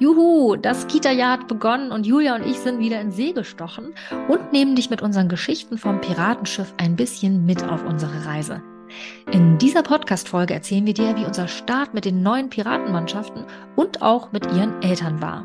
Juhu, das Kita-Jahr hat begonnen und Julia und ich sind wieder in See gestochen und nehmen dich mit unseren Geschichten vom Piratenschiff ein bisschen mit auf unsere Reise. In dieser Podcast-Folge erzählen wir dir, wie unser Start mit den neuen Piratenmannschaften und auch mit ihren Eltern war.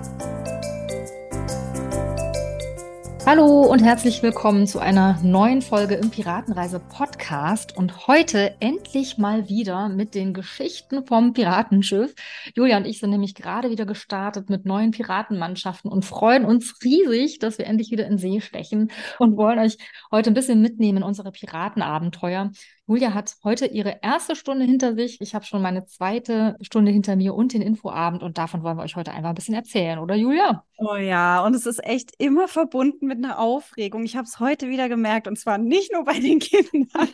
Hallo und herzlich willkommen zu einer neuen Folge im Piratenreise Podcast und heute endlich mal wieder mit den Geschichten vom Piratenschiff. Julia und ich sind nämlich gerade wieder gestartet mit neuen Piratenmannschaften und freuen uns riesig, dass wir endlich wieder in See stechen und wollen euch heute ein bisschen mitnehmen in unsere Piratenabenteuer. Julia hat heute ihre erste Stunde hinter sich. Ich habe schon meine zweite Stunde hinter mir und den Infoabend und davon wollen wir euch heute einfach ein bisschen erzählen, oder Julia? Oh ja, und es ist echt immer verbunden mit einer Aufregung. Ich habe es heute wieder gemerkt und zwar nicht nur bei den Kindern,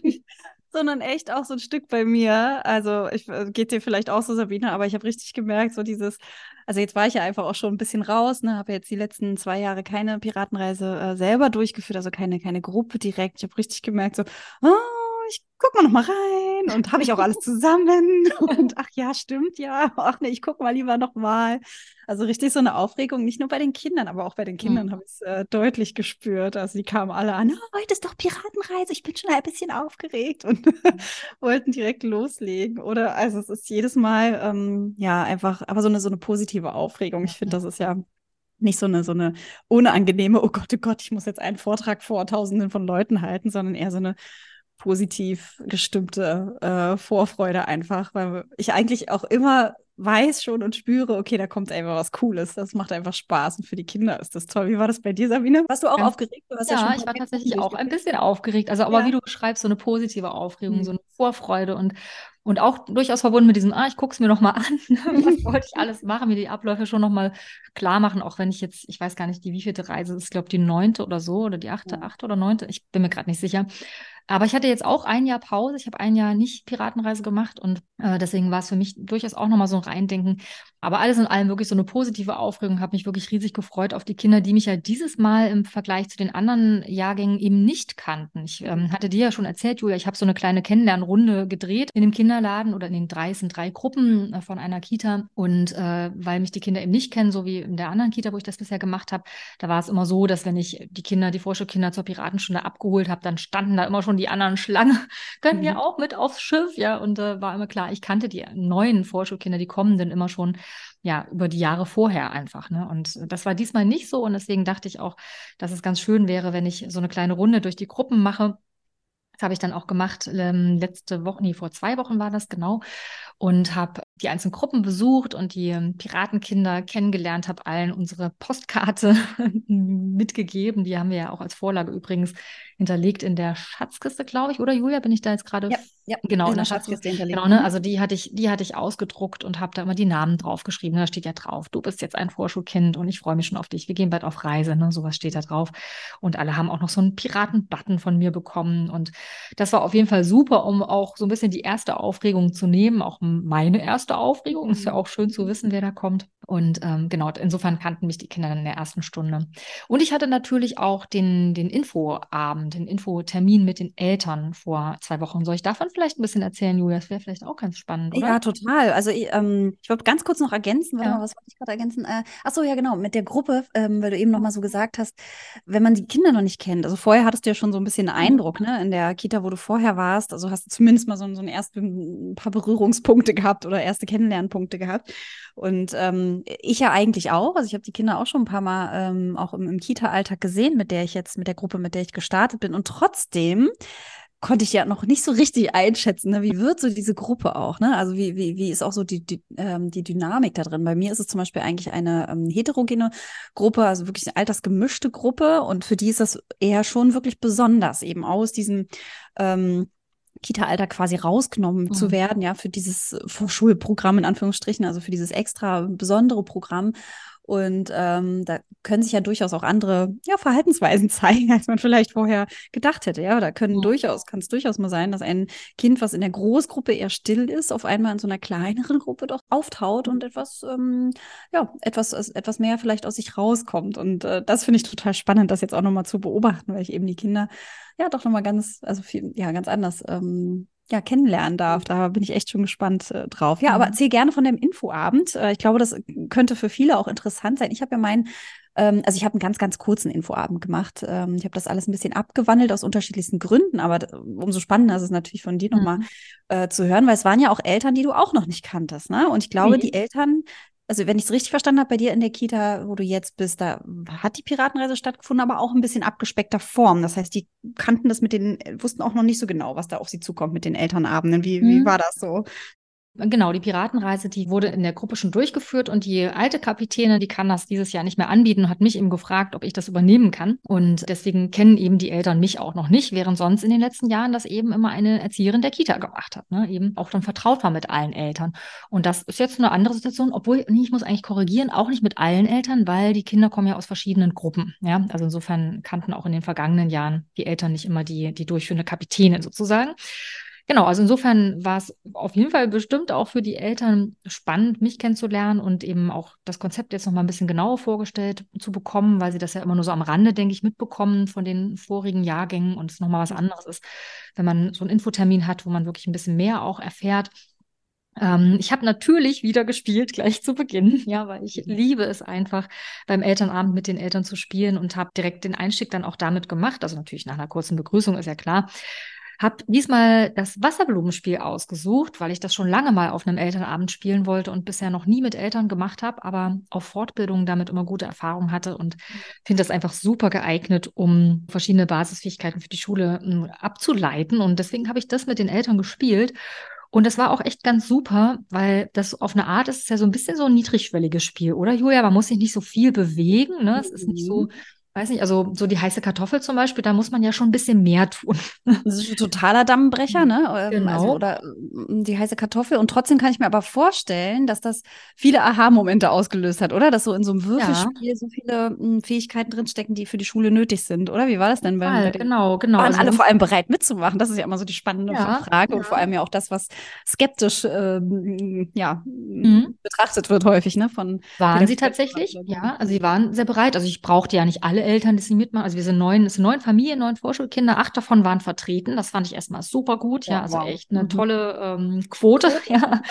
sondern echt auch so ein Stück bei mir. Also ich äh, geht dir vielleicht auch so, Sabine, aber ich habe richtig gemerkt, so dieses, also jetzt war ich ja einfach auch schon ein bisschen raus, ne, habe jetzt die letzten zwei Jahre keine Piratenreise äh, selber durchgeführt, also keine, keine Gruppe direkt. Ich habe richtig gemerkt, so, oh, guck mal noch mal rein und habe ich auch alles zusammen und ach ja, stimmt ja, ach nee, ich guck mal lieber noch mal. Also richtig so eine Aufregung, nicht nur bei den Kindern, aber auch bei den Kindern mhm. habe ich es äh, deutlich gespürt. Also die kamen alle an, oh, heute ist doch Piratenreise, ich bin schon ein bisschen aufgeregt und wollten direkt loslegen. Oder also es ist jedes Mal ähm, ja einfach, aber so eine so eine positive Aufregung. Ich finde, das ist ja nicht so eine, so eine unangenehme, oh Gott, oh Gott, ich muss jetzt einen Vortrag vor Tausenden von Leuten halten, sondern eher so eine positiv gestimmte äh, Vorfreude einfach, weil ich eigentlich auch immer weiß schon und spüre, okay, da kommt einfach was Cooles. Das macht einfach Spaß und für die Kinder ist das toll. Wie war das bei dir, Sabine? Warst du auch ja. aufgeregt? Du ja, ja ich war tatsächlich auch ein bisschen aufgeregt. Also, aber ja. wie du beschreibst, so eine positive Aufregung, mhm. so eine Vorfreude und und auch durchaus verbunden mit diesem, ah, ich gucke es mir noch mal an, was wollte ich alles machen, mir die Abläufe schon noch mal klar machen, auch wenn ich jetzt, ich weiß gar nicht, die wievielte Reise ist, ich glaube die neunte oder so oder die achte, achte oder neunte, ich bin mir gerade nicht sicher. Aber ich hatte jetzt auch ein Jahr Pause. Ich habe ein Jahr nicht Piratenreise gemacht und äh, deswegen war es für mich durchaus auch nochmal so ein Reindenken. Aber alles in allem wirklich so eine positive Aufregung. Habe mich wirklich riesig gefreut auf die Kinder, die mich ja dieses Mal im Vergleich zu den anderen Jahrgängen eben nicht kannten. Ich ähm, hatte dir ja schon erzählt, Julia, ich habe so eine kleine Kennenlernrunde gedreht in dem Kinderladen oder in den drei, sind drei Gruppen äh, von einer Kita. Und äh, weil mich die Kinder eben nicht kennen, so wie in der anderen Kita, wo ich das bisher gemacht habe, da war es immer so, dass wenn ich die Kinder, die Vorschulkinder zur Piratenstunde abgeholt habe, dann standen da immer schon die anderen Schlange, können mhm. ja auch mit aufs Schiff, ja. Und äh, war immer klar, ich kannte die neuen Vorschulkinder, die kommenden immer schon, ja, über die Jahre vorher einfach. Ne? Und das war diesmal nicht so. Und deswegen dachte ich auch, dass es ganz schön wäre, wenn ich so eine kleine Runde durch die Gruppen mache. Das habe ich dann auch gemacht, ähm, letzte Woche, nee, vor zwei Wochen war das genau und habe die einzelnen Gruppen besucht und die ähm, Piratenkinder kennengelernt, habe allen unsere Postkarte mitgegeben. Die haben wir ja auch als Vorlage übrigens hinterlegt in der Schatzkiste, glaube ich. Oder Julia, bin ich da jetzt gerade? Ja, ja, genau, in, der, der Schatzkiste hinterlegt. Genau, ne? Also die hatte ich, die hatte ich ausgedruckt und habe da immer die Namen draufgeschrieben. Da steht ja drauf, du bist jetzt ein Vorschulkind und ich freue mich schon auf dich. Wir gehen bald auf Reise, ne? Sowas steht da drauf. Und alle haben auch noch so einen Piraten-Button von mir bekommen. Und das war auf jeden Fall super, um auch so ein bisschen die erste Aufregung zu nehmen, auch meine erste Aufregung. Ist ja mhm. auch schön zu wissen, wer da kommt. Und ähm, genau, insofern kannten mich die Kinder in der ersten Stunde. Und ich hatte natürlich auch den, den Infoabend, den Infotermin mit den Eltern vor zwei Wochen. Soll ich davon vielleicht ein bisschen erzählen, Julia? Das wäre vielleicht auch ganz spannend, oder? Ja, total. Also ich, ähm, ich wollte ganz kurz noch ergänzen, ja. mal, was wollte ich gerade ergänzen? Äh, ach so, ja genau, mit der Gruppe, ähm, weil du eben noch mal so gesagt hast, wenn man die Kinder noch nicht kennt. Also vorher hattest du ja schon so ein bisschen einen mhm. Eindruck, ne, in der Kita, wo du vorher warst. Also hast du zumindest mal so, so ein, erste, ein paar Berührungspunkte gehabt oder erste Kennenlernpunkte gehabt. Und ähm, ich ja eigentlich auch. Also ich habe die Kinder auch schon ein paar Mal ähm, auch im, im Kita-Alltag gesehen, mit der ich jetzt, mit der Gruppe, mit der ich gestartet bin. Und trotzdem konnte ich ja noch nicht so richtig einschätzen, ne? wie wird so diese Gruppe auch, ne? Also wie, wie, wie ist auch so die, die, ähm, die Dynamik da drin? Bei mir ist es zum Beispiel eigentlich eine ähm, heterogene Gruppe, also wirklich eine altersgemischte Gruppe und für die ist das eher schon wirklich besonders, eben aus diesem ähm, Kita-Alter quasi rausgenommen mhm. zu werden, ja, für dieses Vorschulprogramm in Anführungsstrichen, also für dieses extra besondere Programm. Und ähm, da können sich ja durchaus auch andere ja, Verhaltensweisen zeigen, als man vielleicht vorher gedacht hätte. Ja, da können ja. durchaus, kann es durchaus mal sein, dass ein Kind, was in der Großgruppe eher still ist, auf einmal in so einer kleineren Gruppe doch auftaut und etwas, ähm, ja, etwas, etwas mehr vielleicht aus sich rauskommt. Und äh, das finde ich total spannend, das jetzt auch nochmal zu beobachten, weil ich eben die Kinder ja doch nochmal ganz, also viel, ja, ganz anders ähm, ja, kennenlernen darf. Da bin ich echt schon gespannt äh, drauf. Ja, mhm. aber erzähl gerne von dem Infoabend. Äh, ich glaube, das könnte für viele auch interessant sein. Ich habe ja meinen, ähm, also ich habe einen ganz, ganz kurzen Infoabend gemacht. Ähm, ich habe das alles ein bisschen abgewandelt aus unterschiedlichsten Gründen, aber umso spannender ist es natürlich von dir mhm. nochmal äh, zu hören, weil es waren ja auch Eltern, die du auch noch nicht kanntest. Ne? Und ich glaube, mhm. die Eltern, also wenn ich es richtig verstanden habe, bei dir in der Kita, wo du jetzt bist, da hat die Piratenreise stattgefunden, aber auch ein bisschen abgespeckter Form. Das heißt, die kannten das mit den, wussten auch noch nicht so genau, was da auf sie zukommt mit den Elternabenden. Wie, mhm. wie war das so? Genau, die Piratenreise, die wurde in der Gruppe schon durchgeführt und die alte Kapitäne, die kann das dieses Jahr nicht mehr anbieten und hat mich eben gefragt, ob ich das übernehmen kann. Und deswegen kennen eben die Eltern mich auch noch nicht, während sonst in den letzten Jahren das eben immer eine Erzieherin der Kita gemacht hat, ne? eben auch dann vertraut war mit allen Eltern. Und das ist jetzt eine andere Situation, obwohl, nee, ich muss eigentlich korrigieren, auch nicht mit allen Eltern, weil die Kinder kommen ja aus verschiedenen Gruppen. Ja, also insofern kannten auch in den vergangenen Jahren die Eltern nicht immer die, die durchführende Kapitänin sozusagen. Genau, also insofern war es auf jeden Fall bestimmt auch für die Eltern spannend, mich kennenzulernen und eben auch das Konzept jetzt noch mal ein bisschen genauer vorgestellt zu bekommen, weil sie das ja immer nur so am Rande, denke ich, mitbekommen von den vorigen Jahrgängen und es nochmal was anderes ist, wenn man so einen Infotermin hat, wo man wirklich ein bisschen mehr auch erfährt. Ähm, ich habe natürlich wieder gespielt, gleich zu Beginn, ja, weil ich mhm. liebe es einfach, beim Elternabend mit den Eltern zu spielen und habe direkt den Einstieg dann auch damit gemacht. Also natürlich nach einer kurzen Begrüßung ist ja klar. Habe diesmal das Wasserblumenspiel ausgesucht, weil ich das schon lange mal auf einem Elternabend spielen wollte und bisher noch nie mit Eltern gemacht habe, aber auf Fortbildungen damit immer gute Erfahrungen hatte und finde das einfach super geeignet, um verschiedene Basisfähigkeiten für die Schule hm, abzuleiten. Und deswegen habe ich das mit den Eltern gespielt. Und das war auch echt ganz super, weil das auf eine Art ist es ja so ein bisschen so ein niedrigschwelliges Spiel, oder Julia? Man muss sich nicht so viel bewegen, ne? Es ist nicht so mhm weiß nicht, also so die heiße Kartoffel zum Beispiel, da muss man ja schon ein bisschen mehr tun. Das ist ein totaler Dammbrecher, ne? Ähm, genau. Also, oder mm, die heiße Kartoffel. Und trotzdem kann ich mir aber vorstellen, dass das viele Aha-Momente ausgelöst hat, oder? Dass so in so einem Würfelspiel ja. so viele m, mm, Fähigkeiten drinstecken, die für die Schule nötig sind, oder? Wie war das denn? Bei, bei genau, genau. Waren also, alle vor allem bereit mitzumachen? Das ist ja immer so die spannende ja, Frage ja. und vor allem ja auch das, was skeptisch ähm, ja, mhm. betrachtet wird häufig, ne? Von waren sie tatsächlich? Ja, also sie waren sehr bereit. Also ich brauchte ja nicht alle Eltern, die sie mitmachen. Also wir sind neun, es sind neun Familien, neun Vorschulkinder, acht davon waren vertreten. Das fand ich erstmal super gut. Ja, ja also wow. echt eine mhm. tolle ähm, Quote. Ja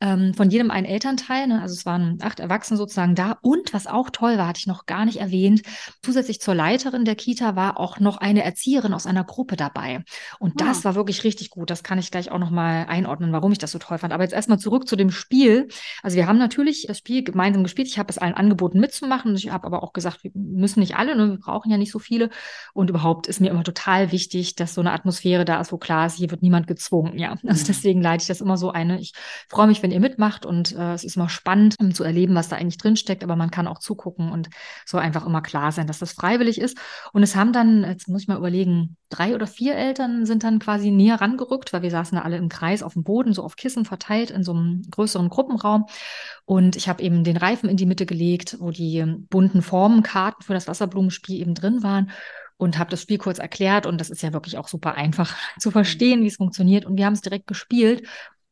ähm, von jedem ein Elternteil. Ne? Also es waren acht Erwachsene sozusagen da. Und was auch toll war, hatte ich noch gar nicht erwähnt, zusätzlich zur Leiterin der Kita war auch noch eine Erzieherin aus einer Gruppe dabei. Und das ah. war wirklich richtig gut. Das kann ich gleich auch nochmal einordnen, warum ich das so toll fand. Aber jetzt erstmal zurück zu dem Spiel. Also wir haben natürlich das Spiel gemeinsam gespielt. Ich habe es allen angeboten mitzumachen. Ich habe aber auch gesagt, wir müssen nicht alle, ne? wir brauchen ja nicht so viele. Und überhaupt ist mir immer total wichtig, dass so eine Atmosphäre da ist, wo klar ist, hier wird niemand gezwungen. Ja, also mhm. deswegen leite ich das immer so eine. Ich freue mich, wenn ihr mitmacht und äh, es ist immer spannend, um zu erleben, was da eigentlich drin steckt, aber man kann auch zugucken und so einfach immer klar sein, dass das freiwillig ist. Und es haben dann, jetzt muss ich mal überlegen, drei oder vier Eltern sind dann quasi näher rangerückt, weil wir saßen da alle im Kreis auf dem Boden, so auf Kissen verteilt in so einem größeren Gruppenraum. Und ich habe eben den Reifen in die Mitte gelegt, wo die bunten Formenkarten für das Wasserblumenspiel eben drin waren und habe das Spiel kurz erklärt und das ist ja wirklich auch super einfach zu verstehen, wie es funktioniert und wir haben es direkt gespielt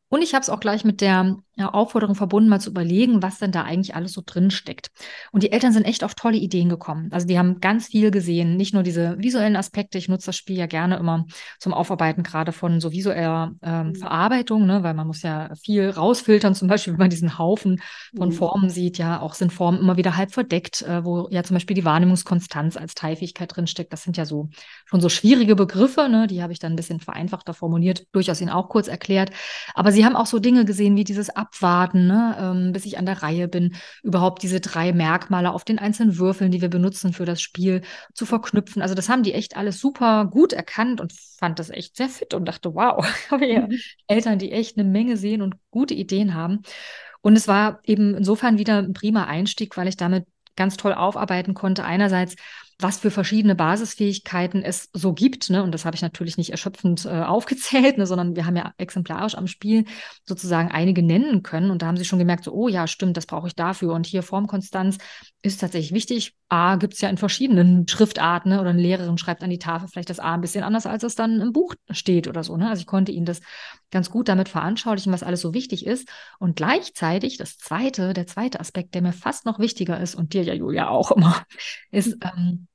und ich habe es auch gleich mit der ja, Aufforderung verbunden, mal zu überlegen, was denn da eigentlich alles so drin steckt. Und die Eltern sind echt auf tolle Ideen gekommen. Also die haben ganz viel gesehen, nicht nur diese visuellen Aspekte. Ich nutze das Spiel ja gerne immer zum Aufarbeiten gerade von so visueller ähm, mhm. Verarbeitung, ne? weil man muss ja viel rausfiltern, zum Beispiel, wenn man diesen Haufen von mhm. Formen sieht. Ja, auch sind Formen immer wieder halb verdeckt, äh, wo ja zum Beispiel die Wahrnehmungskonstanz als Teilfähigkeit drinsteckt. Das sind ja so schon so schwierige Begriffe, ne? die habe ich dann ein bisschen vereinfachter formuliert, durchaus Ihnen auch kurz erklärt. Aber Sie haben auch so Dinge gesehen wie dieses abwarten, ne, ähm, bis ich an der Reihe bin, überhaupt diese drei Merkmale auf den einzelnen Würfeln, die wir benutzen für das Spiel, zu verknüpfen. Also das haben die echt alles super gut erkannt und fand das echt sehr fit und dachte, wow, habe hier mhm. Eltern, die echt eine Menge sehen und gute Ideen haben. Und es war eben insofern wieder ein prima Einstieg, weil ich damit ganz toll aufarbeiten konnte. Einerseits, was für verschiedene Basisfähigkeiten es so gibt. Ne? Und das habe ich natürlich nicht erschöpfend äh, aufgezählt, ne? sondern wir haben ja exemplarisch am Spiel sozusagen einige nennen können. Und da haben sie schon gemerkt, so, oh ja, stimmt, das brauche ich dafür. Und hier Formkonstanz ist tatsächlich wichtig. A gibt es ja in verschiedenen Schriftarten ne? oder eine Lehrerin schreibt an die Tafel vielleicht das A ein bisschen anders, als es dann im Buch steht oder so. Ne? Also ich konnte ihnen das ganz gut damit veranschaulichen, was alles so wichtig ist. Und gleichzeitig das zweite, der zweite Aspekt, der mir fast noch wichtiger ist und dir ja, Julia, auch immer, ist, ähm,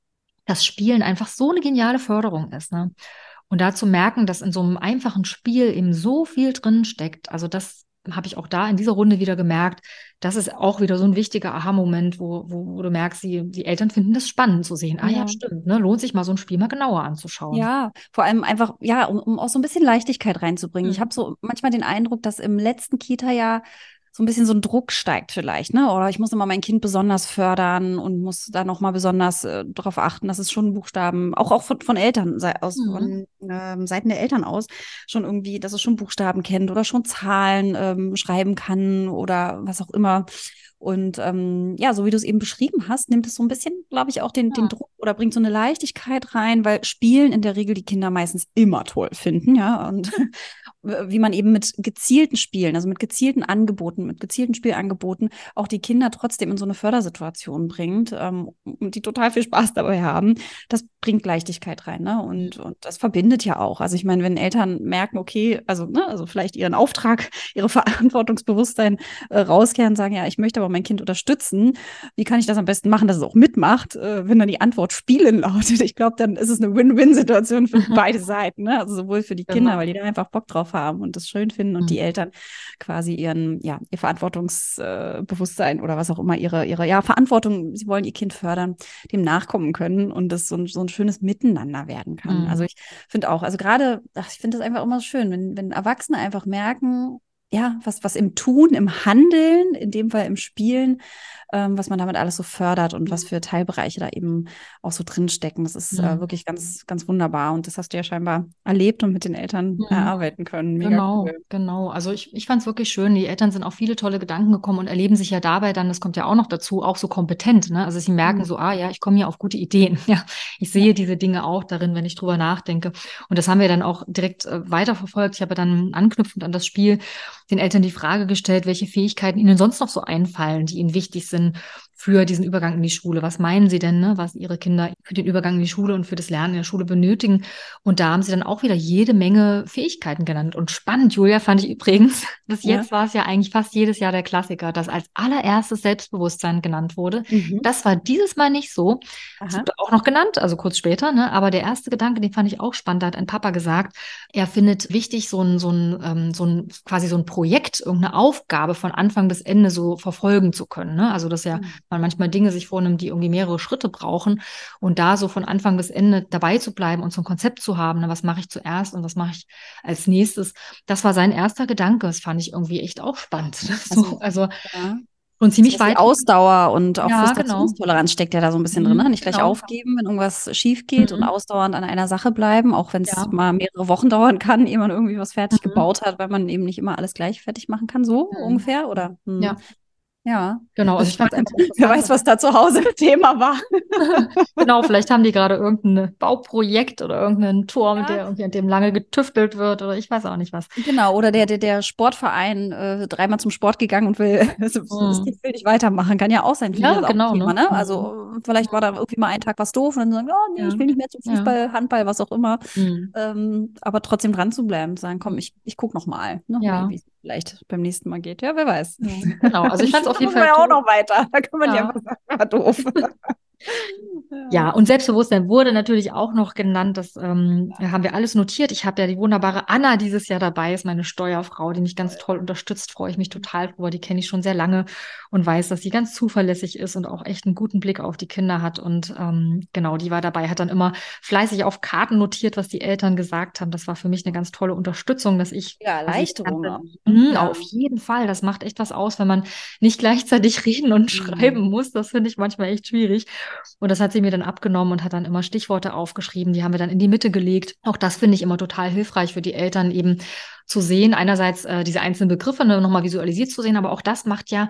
dass Spielen einfach so eine geniale Förderung ist. Ne? Und da zu merken, dass in so einem einfachen Spiel eben so viel drin steckt, also das habe ich auch da in dieser Runde wieder gemerkt, das ist auch wieder so ein wichtiger Aha-Moment, wo, wo, wo, du merkst, die, die Eltern finden das spannend zu sehen. Ah ja, ja stimmt, ne? lohnt sich mal so ein Spiel mal genauer anzuschauen. Ja, vor allem einfach, ja, um, um auch so ein bisschen Leichtigkeit reinzubringen. Mhm. Ich habe so manchmal den Eindruck, dass im letzten Kita-Jahr so ein bisschen so ein Druck steigt vielleicht, ne? Oder ich muss immer mein Kind besonders fördern und muss da nochmal besonders äh, darauf achten, dass es schon Buchstaben, auch auch von, von Eltern aus, mhm. von ähm, Seiten der Eltern aus, schon irgendwie, dass es schon Buchstaben kennt oder schon Zahlen ähm, schreiben kann oder was auch immer. Und ähm, ja, so wie du es eben beschrieben hast, nimmt es so ein bisschen, glaube ich, auch den, ja. den Druck oder bringt so eine Leichtigkeit rein, weil Spielen in der Regel die Kinder meistens immer toll finden, ja. Und wie man eben mit gezielten Spielen, also mit gezielten Angeboten, mit gezielten Spielangeboten auch die Kinder trotzdem in so eine Fördersituation bringt ähm, und die total viel Spaß dabei haben, das bringt Leichtigkeit rein, ne? Und, und das verbindet ja auch. Also ich meine, wenn Eltern merken, okay, also, ne, also vielleicht ihren Auftrag, ihre Verantwortungsbewusstsein äh, rauskehren, sagen, ja, ich möchte aber mein Kind unterstützen, wie kann ich das am besten machen, dass es auch mitmacht, äh, wenn dann die Antwort Spielen lautet? Ich glaube, dann ist es eine Win-Win-Situation für beide Seiten, ne? Also sowohl für die Kinder, genau. weil die da einfach Bock drauf haben und das schön finden und mhm. die Eltern quasi ihren, ja, ihr Verantwortungsbewusstsein oder was auch immer, ihre, ihre, ja, Verantwortung, sie wollen ihr Kind fördern, dem nachkommen können und das so ein, so ein schönes Miteinander werden kann. Mhm. Also ich finde auch, also gerade, ich finde das einfach immer so schön, wenn, wenn Erwachsene einfach merken, ja, was, was im Tun, im Handeln, in dem Fall im Spielen, ähm, was man damit alles so fördert und was für Teilbereiche da eben auch so drinstecken. Das ist äh, mhm. äh, wirklich ganz, ganz wunderbar. Und das hast du ja scheinbar erlebt und mit den Eltern mhm. erarbeiten können. Mega genau, cool. genau. Also ich, ich fand es wirklich schön. Die Eltern sind auf viele tolle Gedanken gekommen und erleben sich ja dabei dann, das kommt ja auch noch dazu, auch so kompetent. Ne? Also sie merken mhm. so, ah ja, ich komme hier auf gute Ideen. Ja, ich sehe diese Dinge auch darin, wenn ich drüber nachdenke. Und das haben wir dann auch direkt äh, weiterverfolgt. Ich habe dann anknüpfend an das Spiel den Eltern die Frage gestellt, welche Fähigkeiten ihnen sonst noch so einfallen, die ihnen wichtig sind für diesen Übergang in die Schule. Was meinen Sie denn, ne, was Ihre Kinder für den Übergang in die Schule und für das Lernen in der Schule benötigen? Und da haben Sie dann auch wieder jede Menge Fähigkeiten genannt. Und spannend, Julia, fand ich übrigens, bis ja. jetzt war es ja eigentlich fast jedes Jahr der Klassiker, dass als allererstes Selbstbewusstsein genannt wurde. Mhm. Das war dieses Mal nicht so. Das wurde auch noch genannt, also kurz später, ne? aber der erste Gedanke, den fand ich auch spannend, da hat ein Papa gesagt, er findet wichtig, so ein, so ein, ähm, so ein quasi so ein Projekt, irgendeine Aufgabe von Anfang bis Ende so verfolgen zu können. Ne? Also das ja mhm man manchmal Dinge sich vornimmt, die irgendwie mehrere Schritte brauchen und da so von Anfang bis Ende dabei zu bleiben und so ein Konzept zu haben, ne, was mache ich zuerst und was mache ich als nächstes, das war sein erster Gedanke. Das fand ich irgendwie echt auch spannend. So, also, ja. Und ziemlich also weit. Ausdauer und auch ja, Frustrationstoleranz genau. steckt ja da so ein bisschen drin. Ne? Nicht gleich genau. aufgeben, wenn irgendwas schief geht mhm. und ausdauernd an einer Sache bleiben, auch wenn es ja. mal mehrere Wochen dauern kann, ehe man irgendwie was fertig mhm. gebaut hat, weil man eben nicht immer alles gleich fertig machen kann. So mhm. ungefähr, oder? Hm. Ja. Ja, genau. Also ich fand einfach Wer weiß, was da zu Hause Thema war. genau, vielleicht haben die gerade irgendein Bauprojekt oder irgendeinen Turm, ja. der irgendwie an dem lange getüftelt wird oder ich weiß auch nicht was. Genau, oder der, der, der Sportverein äh, dreimal zum Sport gegangen und will, mhm. will nicht weitermachen. Kann ja auch sein. Ja, genau. Thema, ne? ne? Also vielleicht war da irgendwie mal ein Tag was doof und dann sagen, oh nee, ja. ich will nicht mehr zum Fußball, ja. Handball, was auch immer. Mhm. Ähm, aber trotzdem dran zu bleiben, sagen, komm, ich, ich guck noch mal, ne? ja. es vielleicht beim nächsten Mal geht. Ja, wer weiß. Genau, also ich fand es auf jeden Fall. Ja auch noch weiter. Da kann man ja, ja einfach sagen, war doof. Ja, und Selbstbewusstsein wurde natürlich auch noch genannt. Das ähm, haben wir alles notiert. Ich habe ja die wunderbare Anna dieses Jahr dabei, ist meine Steuerfrau, die mich ganz toll unterstützt. Freue ich mich total drüber. Die kenne ich schon sehr lange und weiß, dass sie ganz zuverlässig ist und auch echt einen guten Blick auf die Kinder hat. Und ähm, genau, die war dabei, hat dann immer fleißig auf Karten notiert, was die Eltern gesagt haben. Das war für mich eine ganz tolle Unterstützung, dass ich. Ja, Erleichterung. Mh, ja. Auf jeden Fall. Das macht echt was aus, wenn man nicht gleichzeitig reden und mhm. schreiben muss. Das finde ich manchmal echt schwierig. Und das hat sie mir dann abgenommen und hat dann immer Stichworte aufgeschrieben. Die haben wir dann in die Mitte gelegt. Auch das finde ich immer total hilfreich für die Eltern, eben zu sehen, einerseits äh, diese einzelnen Begriffe ne, nochmal visualisiert zu sehen, aber auch das macht ja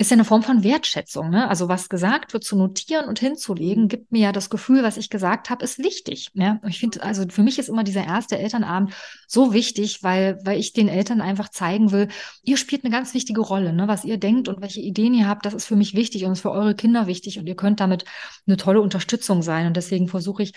ist ja eine Form von Wertschätzung. Ne? Also was gesagt wird, zu notieren und hinzulegen, gibt mir ja das Gefühl, was ich gesagt habe, ist wichtig. Ja? Ich finde, also für mich ist immer dieser erste Elternabend so wichtig, weil, weil ich den Eltern einfach zeigen will, ihr spielt eine ganz wichtige Rolle. Ne? Was ihr denkt und welche Ideen ihr habt, das ist für mich wichtig und ist für eure Kinder wichtig und ihr könnt damit eine tolle Unterstützung sein. Und deswegen versuche ich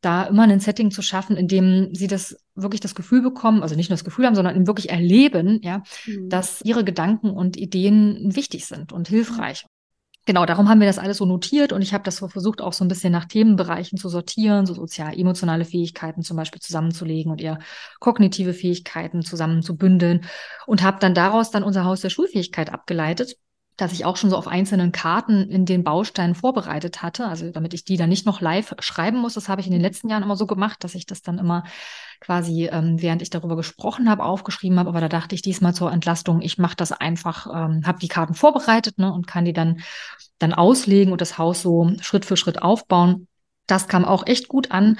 da immer ein Setting zu schaffen, in dem sie das wirklich das Gefühl bekommen, also nicht nur das Gefühl haben, sondern wirklich erleben, ja, mhm. dass ihre Gedanken und Ideen wichtig sind und hilfreich. Genau, darum haben wir das alles so notiert und ich habe das so versucht, auch so ein bisschen nach Themenbereichen zu sortieren, so sozial-emotionale Fähigkeiten zum Beispiel zusammenzulegen und eher kognitive Fähigkeiten zusammenzubündeln und habe dann daraus dann unser Haus der Schulfähigkeit abgeleitet dass ich auch schon so auf einzelnen Karten in den Bausteinen vorbereitet hatte, also damit ich die dann nicht noch live schreiben muss. Das habe ich in den letzten Jahren immer so gemacht, dass ich das dann immer quasi, ähm, während ich darüber gesprochen habe, aufgeschrieben habe. Aber da dachte ich diesmal zur Entlastung, ich mache das einfach, ähm, habe die Karten vorbereitet ne, und kann die dann, dann auslegen und das Haus so Schritt für Schritt aufbauen. Das kam auch echt gut an.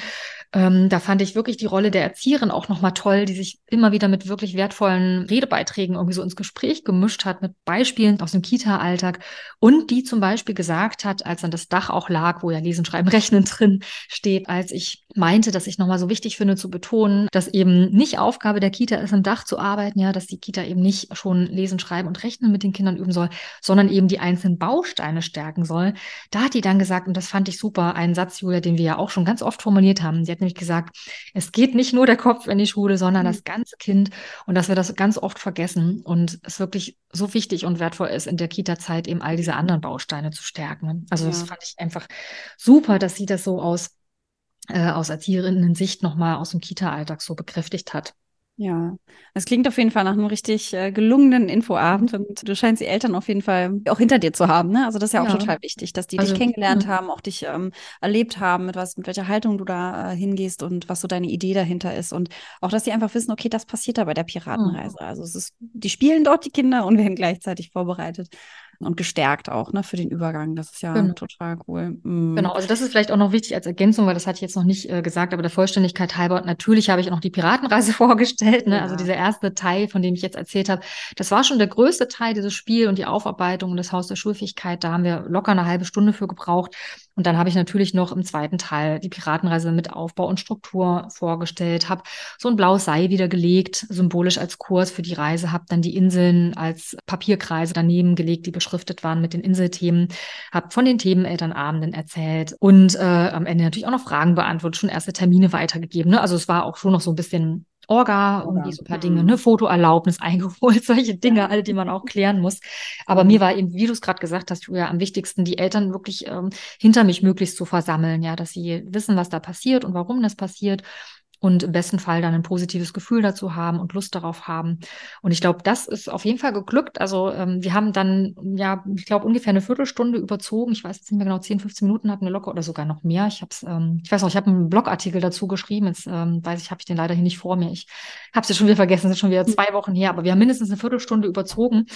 Ähm, da fand ich wirklich die Rolle der Erzieherin auch nochmal toll, die sich immer wieder mit wirklich wertvollen Redebeiträgen irgendwie so ins Gespräch gemischt hat, mit Beispielen aus dem Kita-Alltag und die zum Beispiel gesagt hat, als dann das Dach auch lag, wo ja Lesen, Schreiben, Rechnen drin steht, als ich meinte, dass ich nochmal so wichtig finde zu betonen, dass eben nicht Aufgabe der Kita ist, im Dach zu arbeiten, ja, dass die Kita eben nicht schon Lesen, Schreiben und Rechnen mit den Kindern üben soll, sondern eben die einzelnen Bausteine stärken soll. Da hat die dann gesagt, und das fand ich super, einen Satz, Julia, den wir ja auch schon ganz oft formuliert haben. Sie hat nämlich gesagt, es geht nicht nur der Kopf in die Schule, sondern mhm. das ganze Kind und dass wir das ganz oft vergessen und es wirklich so wichtig und wertvoll ist, in der Kita-Zeit eben all diese anderen Bausteine zu stärken. Also ja. das fand ich einfach super, dass sie das so aus, äh, aus Erzieherinnen-Sicht nochmal aus dem Kita-Alltag so bekräftigt hat. Ja, es klingt auf jeden Fall nach einem richtig äh, gelungenen Infoabend und du scheinst die Eltern auf jeden Fall auch hinter dir zu haben. Ne? Also das ist ja auch ja. total wichtig, dass die also, dich kennengelernt ja. haben, auch dich ähm, erlebt haben, mit was, mit welcher Haltung du da äh, hingehst und was so deine Idee dahinter ist und auch, dass sie einfach wissen, okay, das passiert da bei der Piratenreise. Mhm. Also es ist, die spielen dort die Kinder und werden gleichzeitig vorbereitet und gestärkt auch, ne, für den Übergang. Das ist ja genau. total cool. Mhm. Genau, also das ist vielleicht auch noch wichtig als Ergänzung, weil das hatte ich jetzt noch nicht äh, gesagt, aber der Vollständigkeit halber, natürlich habe ich auch noch die Piratenreise vorgestellt, ne? Also ja. Also dieser erste Teil, von dem ich jetzt erzählt habe, das war schon der größte Teil dieses Spiel und die Aufarbeitung und das Haus der Schulfähigkeit. Da haben wir locker eine halbe Stunde für gebraucht. Und dann habe ich natürlich noch im zweiten Teil die Piratenreise mit Aufbau und Struktur vorgestellt, habe so ein blaues Seil wieder gelegt, symbolisch als Kurs für die Reise, habe dann die Inseln als Papierkreise daneben gelegt, die beschriftet waren mit den Inselthemen, habe von den Themenelternabenden erzählt und äh, am Ende natürlich auch noch Fragen beantwortet, schon erste Termine weitergegeben. Ne? Also es war auch schon noch so ein bisschen Orga, irgendwie so ein paar Dinge, ne, Fotoerlaubnis eingeholt, solche Dinge, alle, die man auch klären muss. Aber mir war eben, wie du es gerade gesagt hast, Julia, am wichtigsten, die Eltern wirklich ähm, hinter mich möglichst zu versammeln, ja, dass sie wissen, was da passiert und warum das passiert und im besten Fall dann ein positives Gefühl dazu haben und Lust darauf haben. Und ich glaube, das ist auf jeden Fall geglückt. Also ähm, wir haben dann, ja, ich glaube, ungefähr eine Viertelstunde überzogen. Ich weiß jetzt nicht mehr genau, 10, 15 Minuten hatten wir locker oder sogar noch mehr. Ich habe es, ähm, ich weiß noch, ich habe einen Blogartikel dazu geschrieben. Jetzt ähm, weiß ich, habe ich den leider hier nicht vor mir. Ich habe es ja schon wieder vergessen, es ist schon wieder hm. zwei Wochen her, aber wir haben mindestens eine Viertelstunde überzogen.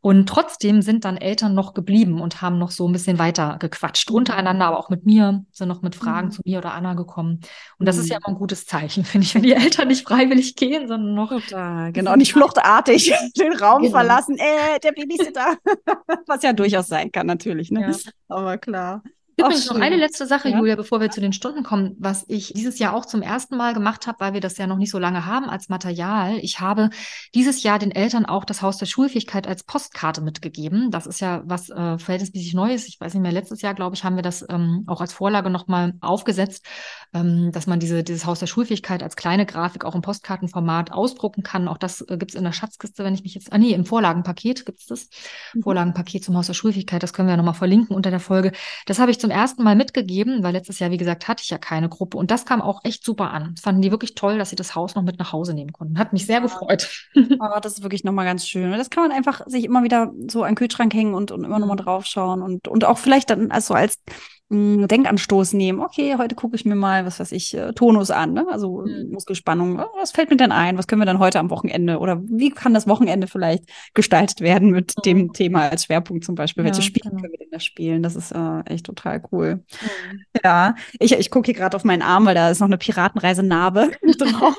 Und trotzdem sind dann Eltern noch geblieben und haben noch so ein bisschen weiter gequatscht, untereinander, aber auch mit mir, sind noch mit Fragen mhm. zu mir oder Anna gekommen. Und das mhm. ist ja hm. immer ein gutes Zeichen. Zeichen, finde ich, wenn die Eltern nicht freiwillig gehen, sondern noch. Total, genau, nicht fluchtartig den Raum genau. verlassen, äh, der Babysitter. Was ja durchaus sein kann, natürlich, ne? Ja. Aber klar. Übrigens noch eine letzte Sache, ja? Julia, bevor wir zu den Stunden kommen, was ich dieses Jahr auch zum ersten Mal gemacht habe, weil wir das ja noch nicht so lange haben als Material. Ich habe dieses Jahr den Eltern auch das Haus der Schulfähigkeit als Postkarte mitgegeben. Das ist ja was äh, verhältnismäßig Neues. Ich weiß nicht mehr, letztes Jahr, glaube ich, haben wir das ähm, auch als Vorlage nochmal aufgesetzt, ähm, dass man diese, dieses Haus der Schulfähigkeit als kleine Grafik auch im Postkartenformat ausdrucken kann. Auch das äh, gibt es in der Schatzkiste, wenn ich mich jetzt, ah nee, im Vorlagenpaket gibt es das. Mhm. Vorlagenpaket zum Haus der Schulfähigkeit, das können wir ja nochmal verlinken unter der Folge. Das habe ich zum ersten Mal mitgegeben, weil letztes Jahr, wie gesagt, hatte ich ja keine Gruppe. Und das kam auch echt super an. Das fanden die wirklich toll, dass sie das Haus noch mit nach Hause nehmen konnten. Hat mich sehr gefreut. Oh, das ist wirklich nochmal ganz schön. Das kann man einfach sich immer wieder so an den Kühlschrank hängen und, und immer nochmal mhm. drauf schauen und, und auch vielleicht dann also als mh, Denkanstoß nehmen. Okay, heute gucke ich mir mal, was weiß ich, äh, Tonus an, ne? also mhm. Muskelspannung. Oh, was fällt mir denn ein? Was können wir dann heute am Wochenende oder wie kann das Wochenende vielleicht gestaltet werden mit mhm. dem Thema als Schwerpunkt zum Beispiel? Ja, Welche Spiele genau. können wir denn da spielen? Das ist äh, echt total cool. Mhm. Ja, ich, ich gucke hier gerade auf meinen Arm, weil da ist noch eine Piratenreise-Narbe drauf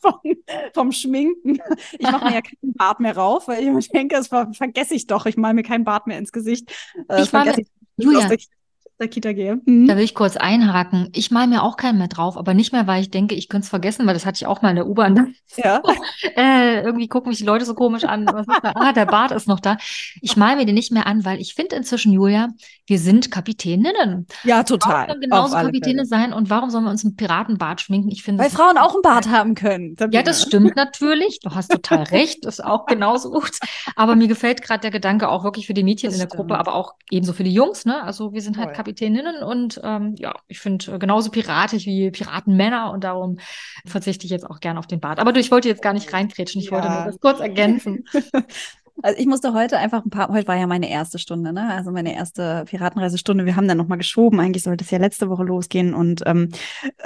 vom, vom, Schminken. Ich mache mir ja keinen Bart mehr rauf, weil ich denke, das ver vergesse ich doch. Ich male mir keinen Bart mehr ins Gesicht. Äh, ich mit, Julia, der Kita gehe. Mhm. Da will ich kurz einhaken. Ich mal mir auch keinen mehr drauf, aber nicht mehr, weil ich denke, ich könnte es vergessen, weil das hatte ich auch mal in der U-Bahn. Ja. äh, irgendwie gucken mich die Leute so komisch an. ah, der Bart ist noch da. Ich mal mir den nicht mehr an, weil ich finde inzwischen, Julia, wir sind Kapitäninnen. Ja, total. Warum genauso Kapitäne sein und warum sollen wir uns einen Piratenbart schminken? Ich finde, weil Frauen auch einen Bart haben können. Ja, das stimmt natürlich. Du hast total recht. Das ist auch genauso gut. Aber mir gefällt gerade der Gedanke auch wirklich für die Mädchen das in der stimmt. Gruppe, aber auch ebenso für die Jungs. Ne? Also wir sind halt Kapitäne. Kapitäninnen und ähm, ja, ich finde äh, genauso piratig wie Piratenmänner und darum verzichte ich jetzt auch gerne auf den Bart. Aber du, ich wollte jetzt gar nicht reinkrätschen, ich ja. wollte nur das kurz ergänzen. Also ich musste heute einfach ein paar, heute war ja meine erste Stunde, ne? Also meine erste Piratenreisestunde. Wir haben dann nochmal geschoben. Eigentlich sollte es ja letzte Woche losgehen. Und ähm,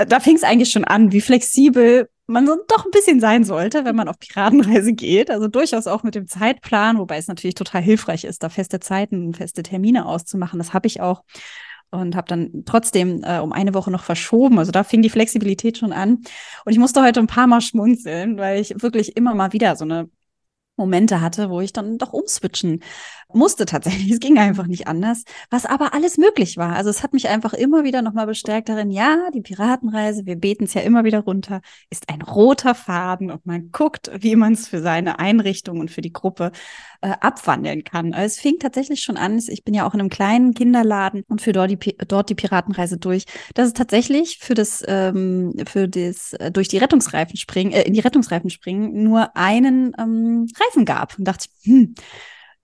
da fing es eigentlich schon an, wie flexibel man so doch ein bisschen sein sollte, wenn man auf Piratenreise geht. Also durchaus auch mit dem Zeitplan, wobei es natürlich total hilfreich ist, da feste Zeiten und feste Termine auszumachen. Das habe ich auch und habe dann trotzdem äh, um eine Woche noch verschoben. Also da fing die Flexibilität schon an. Und ich musste heute ein paar Mal schmunzeln, weil ich wirklich immer mal wieder so eine Momente hatte, wo ich dann doch umswitchen musste tatsächlich. Es ging einfach nicht anders, was aber alles möglich war. Also es hat mich einfach immer wieder nochmal bestärkt darin, ja, die Piratenreise, wir beten es ja immer wieder runter, ist ein roter Faden und man guckt, wie man es für seine Einrichtung und für die Gruppe äh, abwandeln kann. Also es fing tatsächlich schon an, ich bin ja auch in einem kleinen Kinderladen und für dort die, dort die Piratenreise durch, dass es tatsächlich für das, ähm, für das äh, durch die Rettungsreifen springen, äh, in die Rettungsreifen springen, nur einen ähm, Reifen gab. Und dachte ich, hm,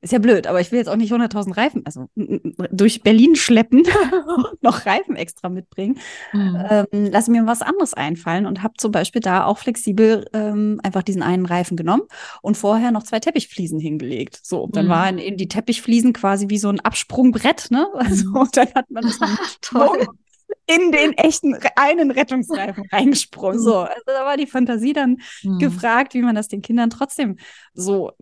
ist ja blöd, aber ich will jetzt auch nicht 100.000 Reifen, also durch Berlin schleppen und noch Reifen extra mitbringen. Mhm. Ähm, lass mir was anderes einfallen und habe zum Beispiel da auch flexibel ähm, einfach diesen einen Reifen genommen und vorher noch zwei Teppichfliesen hingelegt. So, dann mhm. waren in die Teppichfliesen quasi wie so ein Absprungbrett, ne? Also mhm. dann hat man das toll in den echten einen Rettungsreifen reingesprungen. So, also da war die Fantasie dann mhm. gefragt, wie man das den Kindern trotzdem so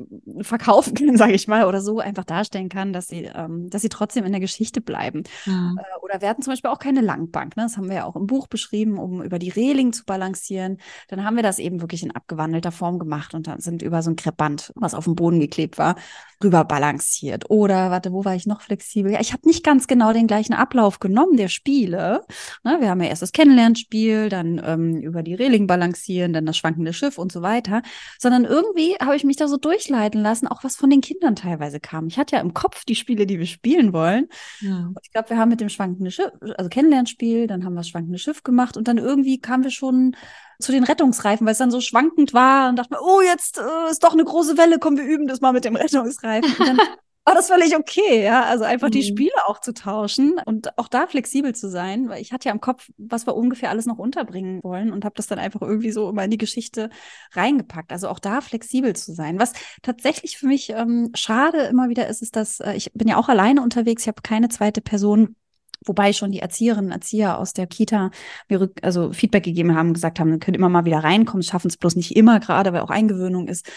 verkaufen kann, sage ich mal, oder so einfach darstellen kann, dass sie, ähm, dass sie trotzdem in der Geschichte bleiben. Mhm. Äh, oder wir hatten zum Beispiel auch keine Langbank. Ne? Das haben wir ja auch im Buch beschrieben, um über die Reling zu balancieren. Dann haben wir das eben wirklich in abgewandelter Form gemacht und dann sind über so ein Kreppband, was auf dem Boden geklebt war, rüber balanciert. Oder, warte, wo war ich noch flexibel? Ja, ich habe nicht ganz genau den gleichen Ablauf genommen der Spiele. Ne, wir haben ja erst das Kennenlernspiel, dann ähm, über die Reling balancieren, dann das schwankende Schiff und so weiter. Sondern irgendwie habe ich mich da so durchleiten lassen, auch was von den Kindern teilweise kam. Ich hatte ja im Kopf die Spiele, die wir spielen wollen. Ja. Ich glaube, wir haben mit dem schwankenden Schiff, also Kennenlernspiel, dann haben wir das schwankende Schiff gemacht und dann irgendwie kamen wir schon zu den Rettungsreifen, weil es dann so schwankend war und dachte mir, oh, jetzt äh, ist doch eine große Welle, komm, wir üben das mal mit dem Rettungsreifen. Und dann war das völlig okay, ja. Also einfach mhm. die Spiele auch zu tauschen und auch da flexibel zu sein, weil ich hatte ja im Kopf, was wir ungefähr alles noch unterbringen wollen und habe das dann einfach irgendwie so immer in die Geschichte reingepackt. Also auch da flexibel zu sein. Was tatsächlich für mich ähm, schade immer wieder ist, ist, dass äh, ich bin ja auch alleine unterwegs, ich habe keine zweite Person wobei schon die Erzieherinnen und Erzieher aus der Kita mir also Feedback gegeben haben, gesagt haben, können immer mal wieder reinkommen, schaffen es bloß nicht immer gerade, weil auch Eingewöhnung ist.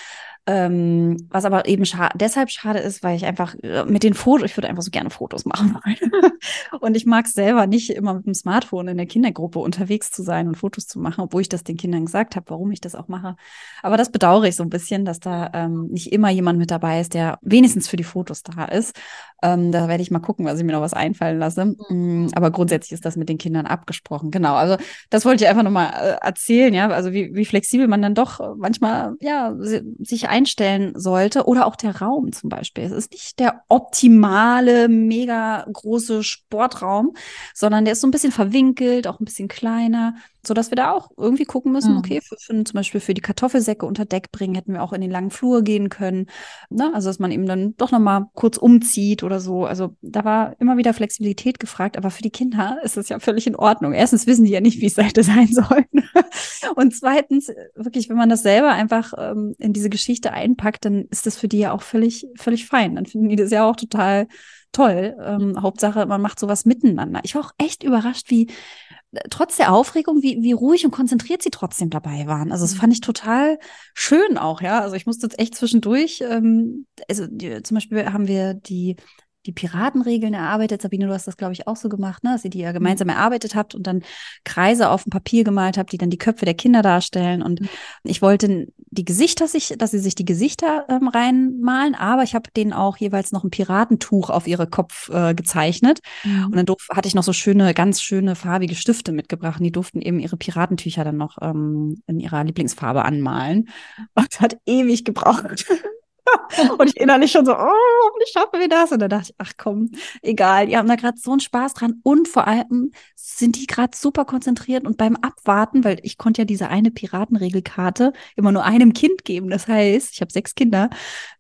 Ähm, was aber eben scha deshalb schade ist, weil ich einfach äh, mit den Fotos, ich würde einfach so gerne Fotos machen wollen. und ich mag es selber nicht immer mit dem Smartphone in der Kindergruppe unterwegs zu sein und Fotos zu machen, obwohl ich das den Kindern gesagt habe, warum ich das auch mache. Aber das bedauere ich so ein bisschen, dass da ähm, nicht immer jemand mit dabei ist, der wenigstens für die Fotos da ist. Ähm, da werde ich mal gucken, was ich mir noch was einfallen lasse. Mhm. Aber grundsätzlich ist das mit den Kindern abgesprochen. Genau. Also das wollte ich einfach nochmal äh, erzählen, ja. Also wie, wie flexibel man dann doch manchmal ja sich einstellen sollte oder auch der Raum zum Beispiel. Es ist nicht der optimale, mega große Sportraum, sondern der ist so ein bisschen verwinkelt, auch ein bisschen kleiner so dass wir da auch irgendwie gucken müssen, mhm. okay, für, für, zum Beispiel für die Kartoffelsäcke unter Deck bringen, hätten wir auch in den langen Flur gehen können. Ne? Also, dass man eben dann doch nochmal kurz umzieht oder so. Also, da war immer wieder Flexibilität gefragt, aber für die Kinder ist es ja völlig in Ordnung. Erstens wissen die ja nicht, wie es hätte sein sollen. Und zweitens, wirklich, wenn man das selber einfach ähm, in diese Geschichte einpackt, dann ist das für die ja auch völlig, völlig fein. Dann finden die das ja auch total toll. Ähm, Hauptsache, man macht sowas miteinander. Ich war auch echt überrascht, wie trotz der Aufregung, wie, wie ruhig und konzentriert sie trotzdem dabei waren. Also, das mhm. fand ich total schön auch, ja. Also, ich musste jetzt echt zwischendurch, ähm, also die, zum Beispiel haben wir die die Piratenregeln erarbeitet. Sabine, du hast das, glaube ich, auch so gemacht, ne? dass ihr die ja mhm. gemeinsam erarbeitet habt und dann Kreise auf dem Papier gemalt habt, die dann die Köpfe der Kinder darstellen. Und mhm. ich wollte die Gesichter, sich, dass sie sich die Gesichter ähm, reinmalen, aber ich habe denen auch jeweils noch ein Piratentuch auf ihre Kopf äh, gezeichnet. Mhm. Und dann durf, hatte ich noch so schöne, ganz schöne farbige Stifte mitgebracht. Und die durften eben ihre Piratentücher dann noch ähm, in ihrer Lieblingsfarbe anmalen. Und es hat ewig gebraucht. und ich innerlich schon so, oh, hoffentlich schaffen wir das. Und dann dachte ich, ach komm, egal, die haben da gerade so einen Spaß dran. Und vor allem sind die gerade super konzentriert und beim Abwarten, weil ich konnte ja diese eine Piratenregelkarte immer nur einem Kind geben. Das heißt, ich habe sechs Kinder.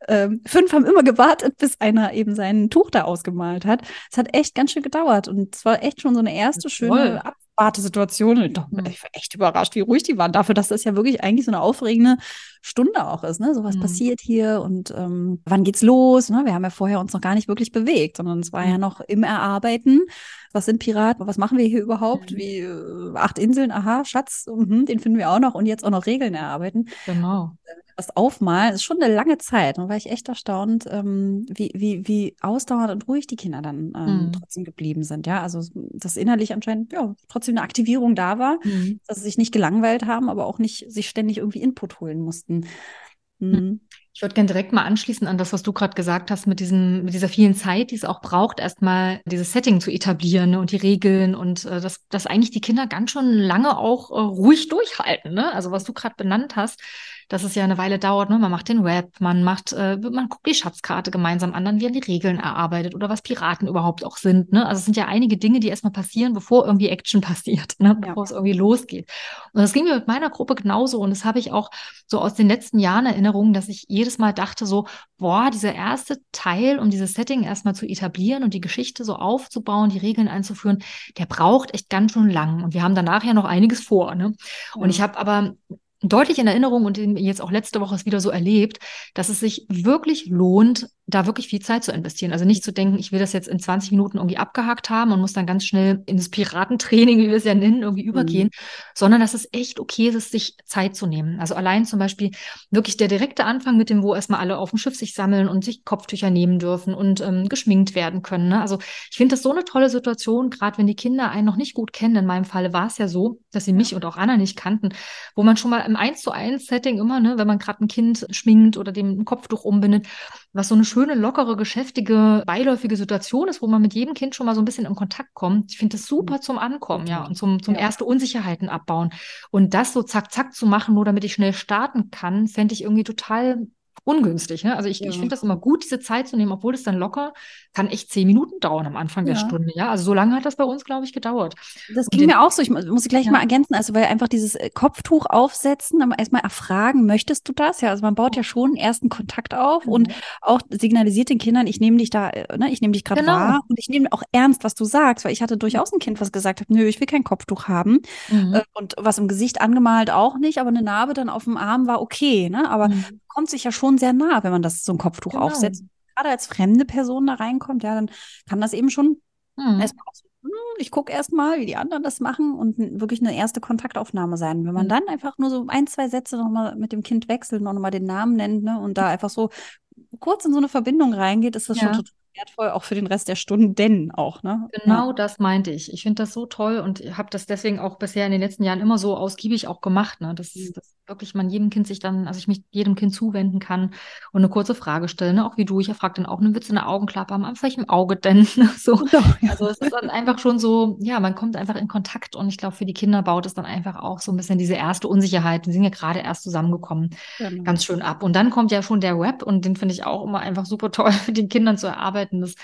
Ähm, fünf haben immer gewartet, bis einer eben sein Tuch da ausgemalt hat. Es hat echt ganz schön gedauert. Und es war echt schon so eine erste schöne Abwartung. Wartesituation. Ich, doch, ich war echt überrascht, wie ruhig die waren. Dafür, dass das ja wirklich eigentlich so eine aufregende Stunde auch ist. Ne? So was mhm. passiert hier und ähm, wann geht's los? Ne? Wir haben ja vorher uns noch gar nicht wirklich bewegt, sondern es war mhm. ja noch im Erarbeiten. Was sind Piraten? Was machen wir hier überhaupt? Mhm. Wie äh, acht Inseln? Aha, Schatz, mh, den finden wir auch noch und jetzt auch noch Regeln erarbeiten. Genau was aufmalen, ist schon eine lange Zeit. Und war ich echt erstaunt, ähm, wie, wie, wie ausdauernd und ruhig die Kinder dann ähm, mhm. trotzdem geblieben sind. Ja, also dass innerlich anscheinend ja, trotzdem eine Aktivierung da war, mhm. dass sie sich nicht gelangweilt haben, aber auch nicht sich ständig irgendwie Input holen mussten. Ich würde gerne direkt mal anschließen an das, was du gerade gesagt hast, mit, diesem, mit dieser vielen Zeit, die es auch braucht, erstmal dieses Setting zu etablieren ne, und die Regeln und äh, dass, dass eigentlich die Kinder ganz schon lange auch äh, ruhig durchhalten. Ne? Also was du gerade benannt hast, dass es ja eine Weile dauert. Ne? Man macht den Web, man macht, äh, man guckt die Schatzkarte gemeinsam an, dann werden die Regeln erarbeitet oder was Piraten überhaupt auch sind. Ne? Also es sind ja einige Dinge, die erstmal passieren, bevor irgendwie Action passiert, ne? bevor ja. es irgendwie losgeht. Und das ging mir mit meiner Gruppe genauso. Und das habe ich auch so aus den letzten Jahren Erinnerungen, dass ich jedes Mal dachte so, boah, dieser erste Teil, um dieses Setting erstmal zu etablieren und die Geschichte so aufzubauen, die Regeln einzuführen, der braucht echt ganz schön lang. Und wir haben danach ja noch einiges vor. Ne? Und ich habe aber deutlich in Erinnerung und jetzt auch letzte Woche es wieder so erlebt, dass es sich wirklich lohnt, da wirklich viel Zeit zu investieren. Also nicht zu denken, ich will das jetzt in 20 Minuten irgendwie abgehakt haben und muss dann ganz schnell ins Piratentraining, wie wir es ja nennen, irgendwie mhm. übergehen, sondern dass es echt okay ist, sich Zeit zu nehmen. Also allein zum Beispiel wirklich der direkte Anfang mit dem, wo erstmal alle auf dem Schiff sich sammeln und sich Kopftücher nehmen dürfen und ähm, geschminkt werden können. Ne? Also ich finde das so eine tolle Situation, gerade wenn die Kinder einen noch nicht gut kennen. In meinem Falle war es ja so, dass sie mich und auch Anna nicht kannten, wo man schon mal im 1 zu 1 Setting immer, ne, wenn man gerade ein Kind schminkt oder dem ein Kopftuch umbindet, was so eine schöne, lockere, geschäftige, beiläufige Situation ist, wo man mit jedem Kind schon mal so ein bisschen in Kontakt kommt. Ich finde das super zum Ankommen, ja, und zum, zum ja. erste Unsicherheiten abbauen. Und das so zack, zack zu machen, nur damit ich schnell starten kann, fände ich irgendwie total ungünstig. Ne? Also ich, ja. ich finde das immer gut, diese Zeit zu nehmen, obwohl es dann locker kann echt zehn Minuten dauern am Anfang ja. der Stunde. Ja, also so lange hat das bei uns, glaube ich, gedauert. Das ging den, mir auch so. Ich muss ich gleich ja. mal ergänzen. Also weil einfach dieses äh, Kopftuch aufsetzen, aber erstmal erfragen, möchtest du das? Ja, also man baut ja schon einen ersten Kontakt auf mhm. und auch signalisiert den Kindern, ich nehme dich da, äh, ne, ich nehme dich gerade genau. wahr und ich nehme auch ernst, was du sagst, weil ich hatte durchaus ein Kind, was gesagt hat, nö, ich will kein Kopftuch haben mhm. Äh, und was im Gesicht angemalt auch nicht, aber eine Narbe dann auf dem Arm war okay, ne? Aber mhm. kommt sich ja schon sehr nah, wenn man das so ein Kopftuch genau. aufsetzt gerade als fremde Person da reinkommt, ja, dann kann das eben schon hm. erstmal so, hm, ich gucke erstmal, wie die anderen das machen und wirklich eine erste Kontaktaufnahme sein. Wenn man hm. dann einfach nur so ein, zwei Sätze nochmal mit dem Kind wechselt, noch mal den Namen nennt, ne, und da einfach so kurz in so eine Verbindung reingeht, ist das ja. schon total wertvoll, auch für den Rest der Stunden auch. Ne? Genau ja. das meinte ich. Ich finde das so toll und habe das deswegen auch bisher in den letzten Jahren immer so ausgiebig auch gemacht, ne? dass, mhm. dass wirklich man jedem Kind sich dann, also ich mich jedem Kind zuwenden kann und eine kurze Frage stellen, ne? auch wie du. Ich frage dann auch eine Witze in der Augenklappe, am welchem Auge denn? so. Ja. Also es ist dann einfach schon so, ja, man kommt einfach in Kontakt und ich glaube, für die Kinder baut es dann einfach auch so ein bisschen diese erste Unsicherheit. Die sind ja gerade erst zusammengekommen, genau. ganz schön ab. Und dann kommt ja schon der Web und den finde ich auch immer einfach super toll, den Kindern zu erarbeiten. Das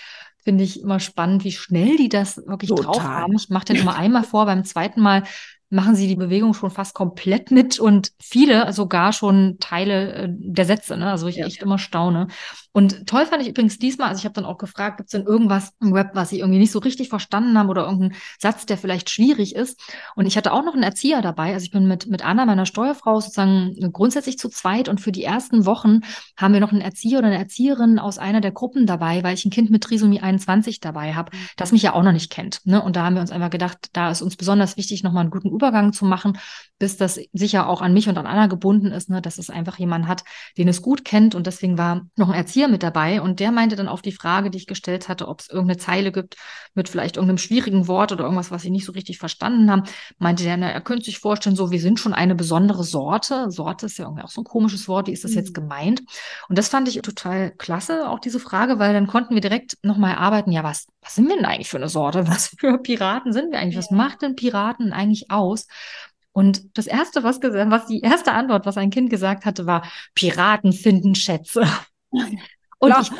finde ich immer spannend, wie schnell die das wirklich Total. drauf haben. Ich mache den immer einmal vor, beim zweiten Mal machen sie die Bewegung schon fast komplett mit und viele sogar schon Teile äh, der Sätze, ne? Also ich ja. echt immer staune. Und toll fand ich übrigens diesmal, also ich habe dann auch gefragt, gibt es denn irgendwas im Web, was sie irgendwie nicht so richtig verstanden haben oder irgendeinen Satz, der vielleicht schwierig ist? Und ich hatte auch noch einen Erzieher dabei. Also ich bin mit, mit Anna, meiner Steuerfrau, sozusagen grundsätzlich zu zweit und für die ersten Wochen haben wir noch einen Erzieher oder eine Erzieherin aus einer der Gruppen dabei, weil ich ein Kind mit Trisomie 21 dabei habe, mhm. das mich ja auch noch nicht kennt. Ne? Und da haben wir uns einfach gedacht, da ist uns besonders wichtig, nochmal einen guten Übergang zu machen, bis das sicher auch an mich und an Anna gebunden ist, ne? dass es einfach jemand hat, den es gut kennt. Und deswegen war noch ein Erzieher mit dabei und der meinte dann auf die Frage, die ich gestellt hatte, ob es irgendeine Zeile gibt mit vielleicht irgendeinem schwierigen Wort oder irgendwas, was sie nicht so richtig verstanden haben, meinte der, na, er könnte sich vorstellen, so, wir sind schon eine besondere Sorte. Sorte ist ja irgendwie auch so ein komisches Wort, wie ist das mhm. jetzt gemeint? Und das fand ich total klasse, auch diese Frage, weil dann konnten wir direkt nochmal arbeiten, ja, was, was sind wir denn eigentlich für eine Sorte? Was für Piraten sind wir eigentlich? Was macht denn Piraten eigentlich aus? Und das erste, was, was die erste Antwort, was ein Kind gesagt hatte, war, Piraten finden Schätze. Und ich,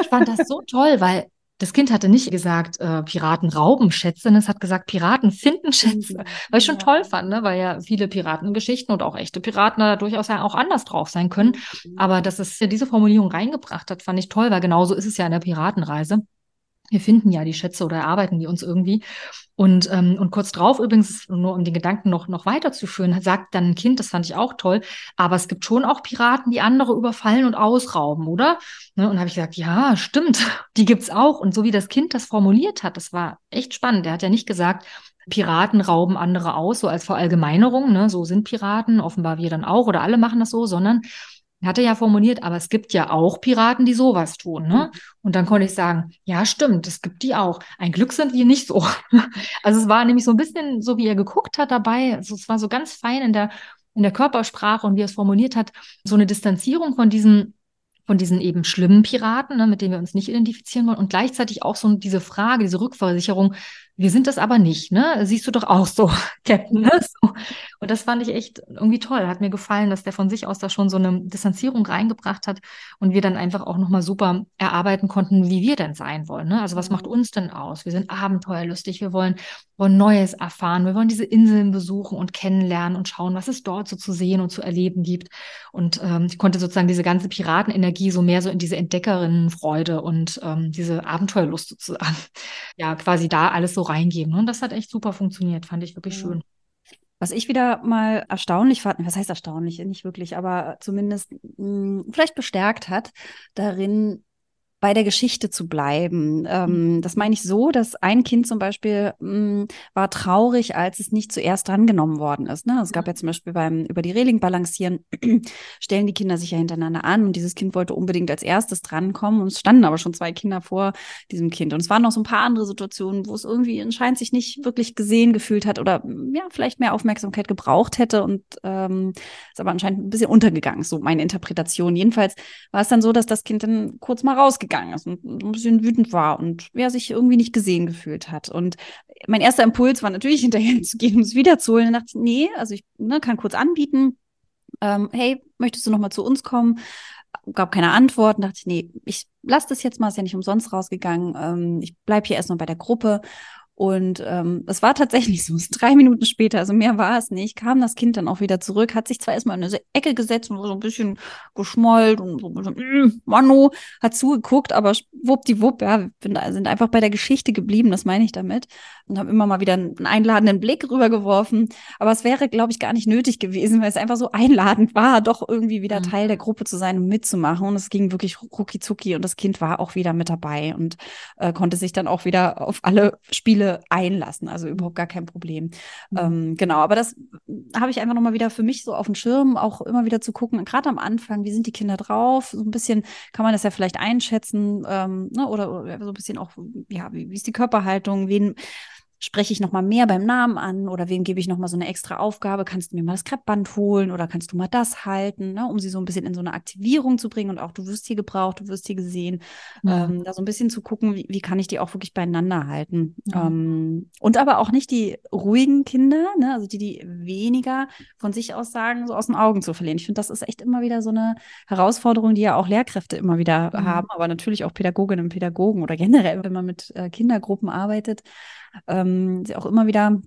ich, fand das so toll, weil das Kind hatte nicht gesagt, äh, Piraten rauben Schätze, sondern es hat gesagt, Piraten finden Schätze. Mhm. Was ich schon ja. toll fand, ne? weil ja viele Piratengeschichten und auch echte Piraten da durchaus ja auch anders drauf sein können. Mhm. Aber dass es diese Formulierung reingebracht hat, fand ich toll, weil genauso ist es ja in der Piratenreise. Wir finden ja die Schätze oder erarbeiten die uns irgendwie. Und, ähm, und kurz drauf übrigens, nur um den Gedanken noch, noch weiterzuführen, sagt dann ein Kind, das fand ich auch toll, aber es gibt schon auch Piraten, die andere überfallen und ausrauben, oder? Ne? Und habe ich gesagt, ja, stimmt, die gibt's auch. Und so wie das Kind das formuliert hat, das war echt spannend. Er hat ja nicht gesagt, Piraten rauben andere aus, so als Verallgemeinerung, ne? so sind Piraten, offenbar wir dann auch oder alle machen das so, sondern hatte ja formuliert, aber es gibt ja auch Piraten, die sowas tun. Ne? Mhm. Und dann konnte ich sagen, ja, stimmt, es gibt die auch. Ein Glück sind wir nicht so. Also es war nämlich so ein bisschen so, wie er geguckt hat dabei. Also es war so ganz fein in der, in der Körpersprache und wie er es formuliert hat, so eine Distanzierung von diesen von diesen eben schlimmen Piraten, ne, mit denen wir uns nicht identifizieren wollen und gleichzeitig auch so diese Frage, diese Rückversicherung, wir sind das aber nicht, ne? Siehst du doch auch so, Captain, ne? So. Und das fand ich echt irgendwie toll. Hat mir gefallen, dass der von sich aus da schon so eine Distanzierung reingebracht hat und wir dann einfach auch nochmal super erarbeiten konnten, wie wir denn sein wollen. Ne? Also was macht mhm. uns denn aus? Wir sind abenteuerlustig, wir wollen, wollen Neues erfahren, wir wollen diese Inseln besuchen und kennenlernen und schauen, was es dort so zu sehen und zu erleben gibt. Und ähm, ich konnte sozusagen diese ganze Piratenenergie so mehr so in diese Entdeckerinnenfreude und ähm, diese Abenteuerlust sozusagen, ja, quasi da alles so reingeben. Und das hat echt super funktioniert, fand ich wirklich ja. schön. Was ich wieder mal erstaunlich fand, was heißt erstaunlich, nicht wirklich, aber zumindest mh, hm, vielleicht bestärkt hat, darin bei der Geschichte zu bleiben. Ähm, mhm. das meine ich so, dass ein Kind zum Beispiel mh, hm, war traurig, als es nicht zuerst drangenommen worden ist. Ne? Es gab ja zum Beispiel beim über die Reling balancieren, stellen die Kinder sich ja hintereinander an und dieses Kind wollte unbedingt als erstes drankommen und es standen aber schon zwei Kinder vor diesem Kind. Und es waren noch so ein paar andere Situationen, wo es irgendwie anscheinend sich nicht wirklich gesehen gefühlt hat oder ja, vielleicht mehr Aufmerksamkeit gebraucht hätte und ähm, ist aber anscheinend ein bisschen untergegangen, so meine Interpretation. Jedenfalls war es dann so, dass das Kind dann kurz mal rausgegangen gegangen ist und ein bisschen wütend war und wer sich irgendwie nicht gesehen gefühlt hat. Und mein erster Impuls war natürlich hinterher zu gehen, um es wiederzuholen. Und dachte, nee, also ich ne, kann kurz anbieten, ähm, hey, möchtest du noch mal zu uns kommen? Gab keine Antwort und dachte, nee, ich lasse das jetzt mal, ist ja nicht umsonst rausgegangen. Ähm, ich bleibe hier erstmal bei der Gruppe und ähm, es war tatsächlich so, drei Minuten später, also mehr war es nicht, kam das Kind dann auch wieder zurück, hat sich zwar erstmal in eine Ecke gesetzt und so ein bisschen geschmollt und so ein bisschen, mm, Manu, hat zugeguckt, aber wuppdiwupp, ja, sind einfach bei der Geschichte geblieben, das meine ich damit. Und haben immer mal wieder einen einladenden Blick rübergeworfen. Aber es wäre, glaube ich, gar nicht nötig gewesen, weil es einfach so einladend war, doch irgendwie wieder mhm. Teil der Gruppe zu sein und mitzumachen. Und es ging wirklich rucki zucki und das Kind war auch wieder mit dabei und äh, konnte sich dann auch wieder auf alle Spiele einlassen. Also überhaupt gar kein Problem. Mhm. Ähm, genau, aber das habe ich einfach nochmal wieder für mich so auf dem Schirm, auch immer wieder zu gucken, gerade am Anfang, wie sind die Kinder drauf? So ein bisschen kann man das ja vielleicht einschätzen ähm, ne? oder, oder, so ein bisschen auch, ja, wie, wie ist die Körperhaltung? Wen spreche ich noch mal mehr beim Namen an oder wem gebe ich noch mal so eine extra Aufgabe? Kannst du mir mal das Kreppband holen oder kannst du mal das halten, ne? um sie so ein bisschen in so eine Aktivierung zu bringen und auch du wirst hier gebraucht, du wirst hier gesehen, ja. ähm, da so ein bisschen zu gucken, wie, wie kann ich die auch wirklich beieinander halten ja. ähm, und aber auch nicht die ruhigen Kinder, ne? also die die weniger von sich aus sagen, so aus den Augen zu verlieren. Ich finde, das ist echt immer wieder so eine Herausforderung, die ja auch Lehrkräfte immer wieder mhm. haben, aber natürlich auch Pädagoginnen und Pädagogen oder generell, wenn man mit äh, Kindergruppen arbeitet ähm, sie auch immer wieder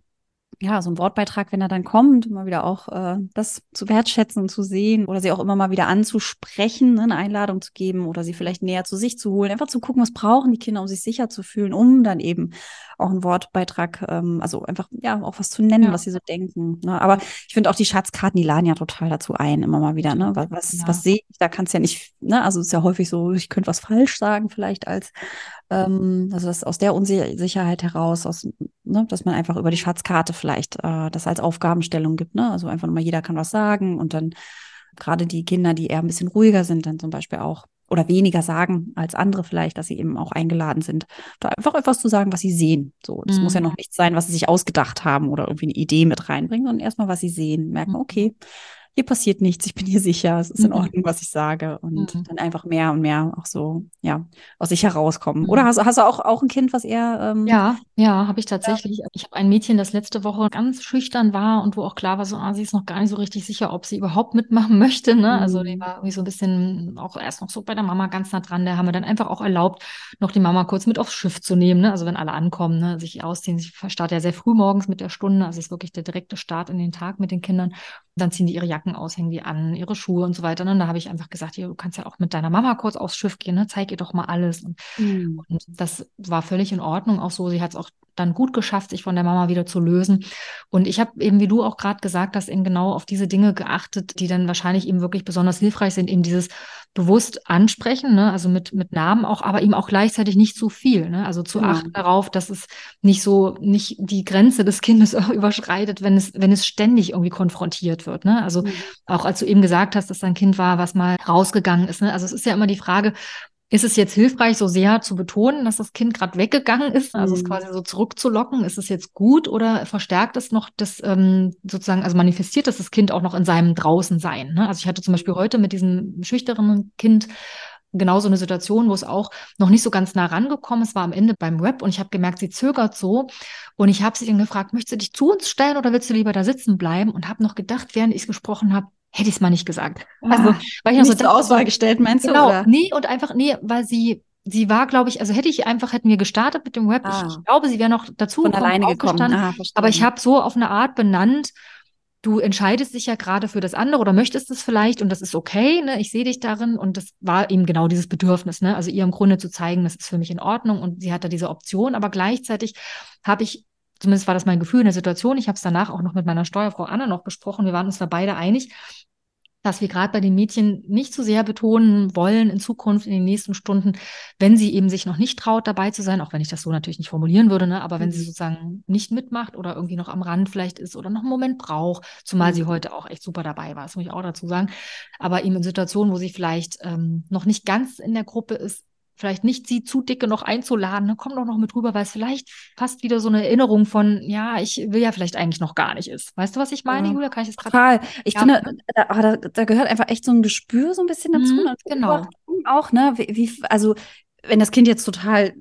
ja, so ein Wortbeitrag, wenn er dann kommt, immer wieder auch äh, das zu wertschätzen und zu sehen oder sie auch immer mal wieder anzusprechen, ne, eine Einladung zu geben oder sie vielleicht näher zu sich zu holen, einfach zu gucken, was brauchen die Kinder, um sich sicher zu fühlen, um dann eben auch einen Wortbeitrag, ähm, also einfach, ja, auch was zu nennen, ja. was sie so denken. Ne? Aber ich finde auch die Schatzkarten, die laden ja total dazu ein, immer mal wieder, ne? Was, was, ja. was sehe ich? Da kannst du ja nicht, ne, also es ist ja häufig so, ich könnte was falsch sagen, vielleicht als ähm, also das aus der Unsicherheit heraus, aus, ne, dass man einfach über die Schatzkarte vielleicht äh, das als Aufgabenstellung gibt. Ne? Also einfach mal jeder kann was sagen und dann gerade die Kinder, die eher ein bisschen ruhiger sind, dann zum Beispiel auch oder weniger sagen als andere vielleicht, dass sie eben auch eingeladen sind, da einfach etwas zu sagen, was sie sehen. So, das mhm. muss ja mhm. noch nichts sein, was sie sich ausgedacht haben oder irgendwie eine Idee mit reinbringen, sondern erstmal, was sie sehen, merken, mhm. okay, hier passiert nichts, ich bin hier sicher, es ist in mhm. Ordnung, was ich sage. Und mhm. dann einfach mehr und mehr auch so, ja, aus sich herauskommen. Mhm. Oder hast, hast du auch, auch ein Kind, was eher. Ähm, ja, ja, habe ich tatsächlich. Ja. Ich habe ein Mädchen, das letzte Woche ganz schüchtern war und wo auch klar war, so, ah, sie ist noch gar nicht so richtig sicher, ob sie überhaupt mitmachen möchte. Ne? Also die mhm. war irgendwie so ein bisschen auch erst noch so bei der Mama ganz nah dran. Der haben wir dann einfach auch erlaubt, noch die Mama kurz mit aufs Schiff zu nehmen. Ne? Also wenn alle ankommen, ne? sich ausziehen. Ich starte ja sehr früh morgens mit der Stunde. Also es ist wirklich der direkte Start in den Tag mit den Kindern. Dann ziehen die ihre Jacken aus, hängen die an, ihre Schuhe und so weiter. Ne? Und da habe ich einfach gesagt, du kannst ja auch mit deiner Mama kurz aufs Schiff gehen, ne? zeig ihr doch mal alles. Und, mhm. und das war völlig in Ordnung auch so. Sie hat es auch dann gut geschafft, sich von der Mama wieder zu lösen. Und ich habe eben, wie du auch gerade gesagt hast, eben genau auf diese Dinge geachtet, die dann wahrscheinlich eben wirklich besonders hilfreich sind, eben dieses bewusst ansprechen, ne? also mit, mit Namen auch, aber eben auch gleichzeitig nicht zu viel. Ne? Also zu genau. achten darauf, dass es nicht so, nicht die Grenze des Kindes überschreitet, wenn es, wenn es ständig irgendwie konfrontiert wird. Ne? Also mhm. auch als du eben gesagt hast, dass dein Kind war, was mal rausgegangen ist. Ne? Also es ist ja immer die Frage, ist es jetzt hilfreich, so sehr zu betonen, dass das Kind gerade weggegangen ist, also mhm. es quasi so zurückzulocken? Ist es jetzt gut oder verstärkt es noch das ähm, sozusagen, also manifestiert es das Kind auch noch in seinem Draußensein? Ne? Also ich hatte zum Beispiel heute mit diesem schüchternen Kind genau so eine Situation, wo es auch noch nicht so ganz nah rangekommen ist, war am Ende beim Web und ich habe gemerkt, sie zögert so und ich habe sie dann gefragt, möchtest du dich zu uns stellen oder willst du lieber da sitzen bleiben und habe noch gedacht, während ich gesprochen habe, hätte ich es mal nicht gesagt. Also, ah, weil ich noch so zur Auswahl gestellt, meinst genau, du? Genau, nee, und einfach, nee, weil sie, sie war, glaube ich, also hätte ich einfach, hätten wir gestartet mit dem Web, ah. ich, ich, glaube, sie wäre noch dazu Von gekommen, alleine gekommen. Ah, aber ich habe so auf eine Art benannt, du entscheidest dich ja gerade für das andere oder möchtest es vielleicht und das ist okay, ne? ich sehe dich darin und das war eben genau dieses Bedürfnis, ne? also ihr im Grunde zu zeigen, das ist für mich in Ordnung und sie hatte diese Option, aber gleichzeitig habe ich zumindest war das mein Gefühl in der Situation. Ich habe es danach auch noch mit meiner Steuerfrau Anna noch besprochen. Wir waren uns da beide einig, dass wir gerade bei den Mädchen nicht so sehr betonen wollen in Zukunft, in den nächsten Stunden, wenn sie eben sich noch nicht traut, dabei zu sein, auch wenn ich das so natürlich nicht formulieren würde, ne? aber wenn sie mhm. sozusagen nicht mitmacht oder irgendwie noch am Rand vielleicht ist oder noch einen Moment braucht, zumal mhm. sie heute auch echt super dabei war, das muss ich auch dazu sagen, aber eben in Situationen, wo sie vielleicht ähm, noch nicht ganz in der Gruppe ist, vielleicht nicht sie zu dicke noch einzuladen, ne, komm doch noch mit rüber, weil es vielleicht fast wieder so eine Erinnerung von, ja, ich will ja vielleicht eigentlich noch gar nicht ist. Weißt du, was ich meine, ja. Julia? Kann ich das gerade? Total. Ich ja. finde, da, da, da, gehört einfach echt so ein Gespür so ein bisschen dazu. Mhm, genau. Auch, ne, wie, wie, also, wenn das Kind jetzt total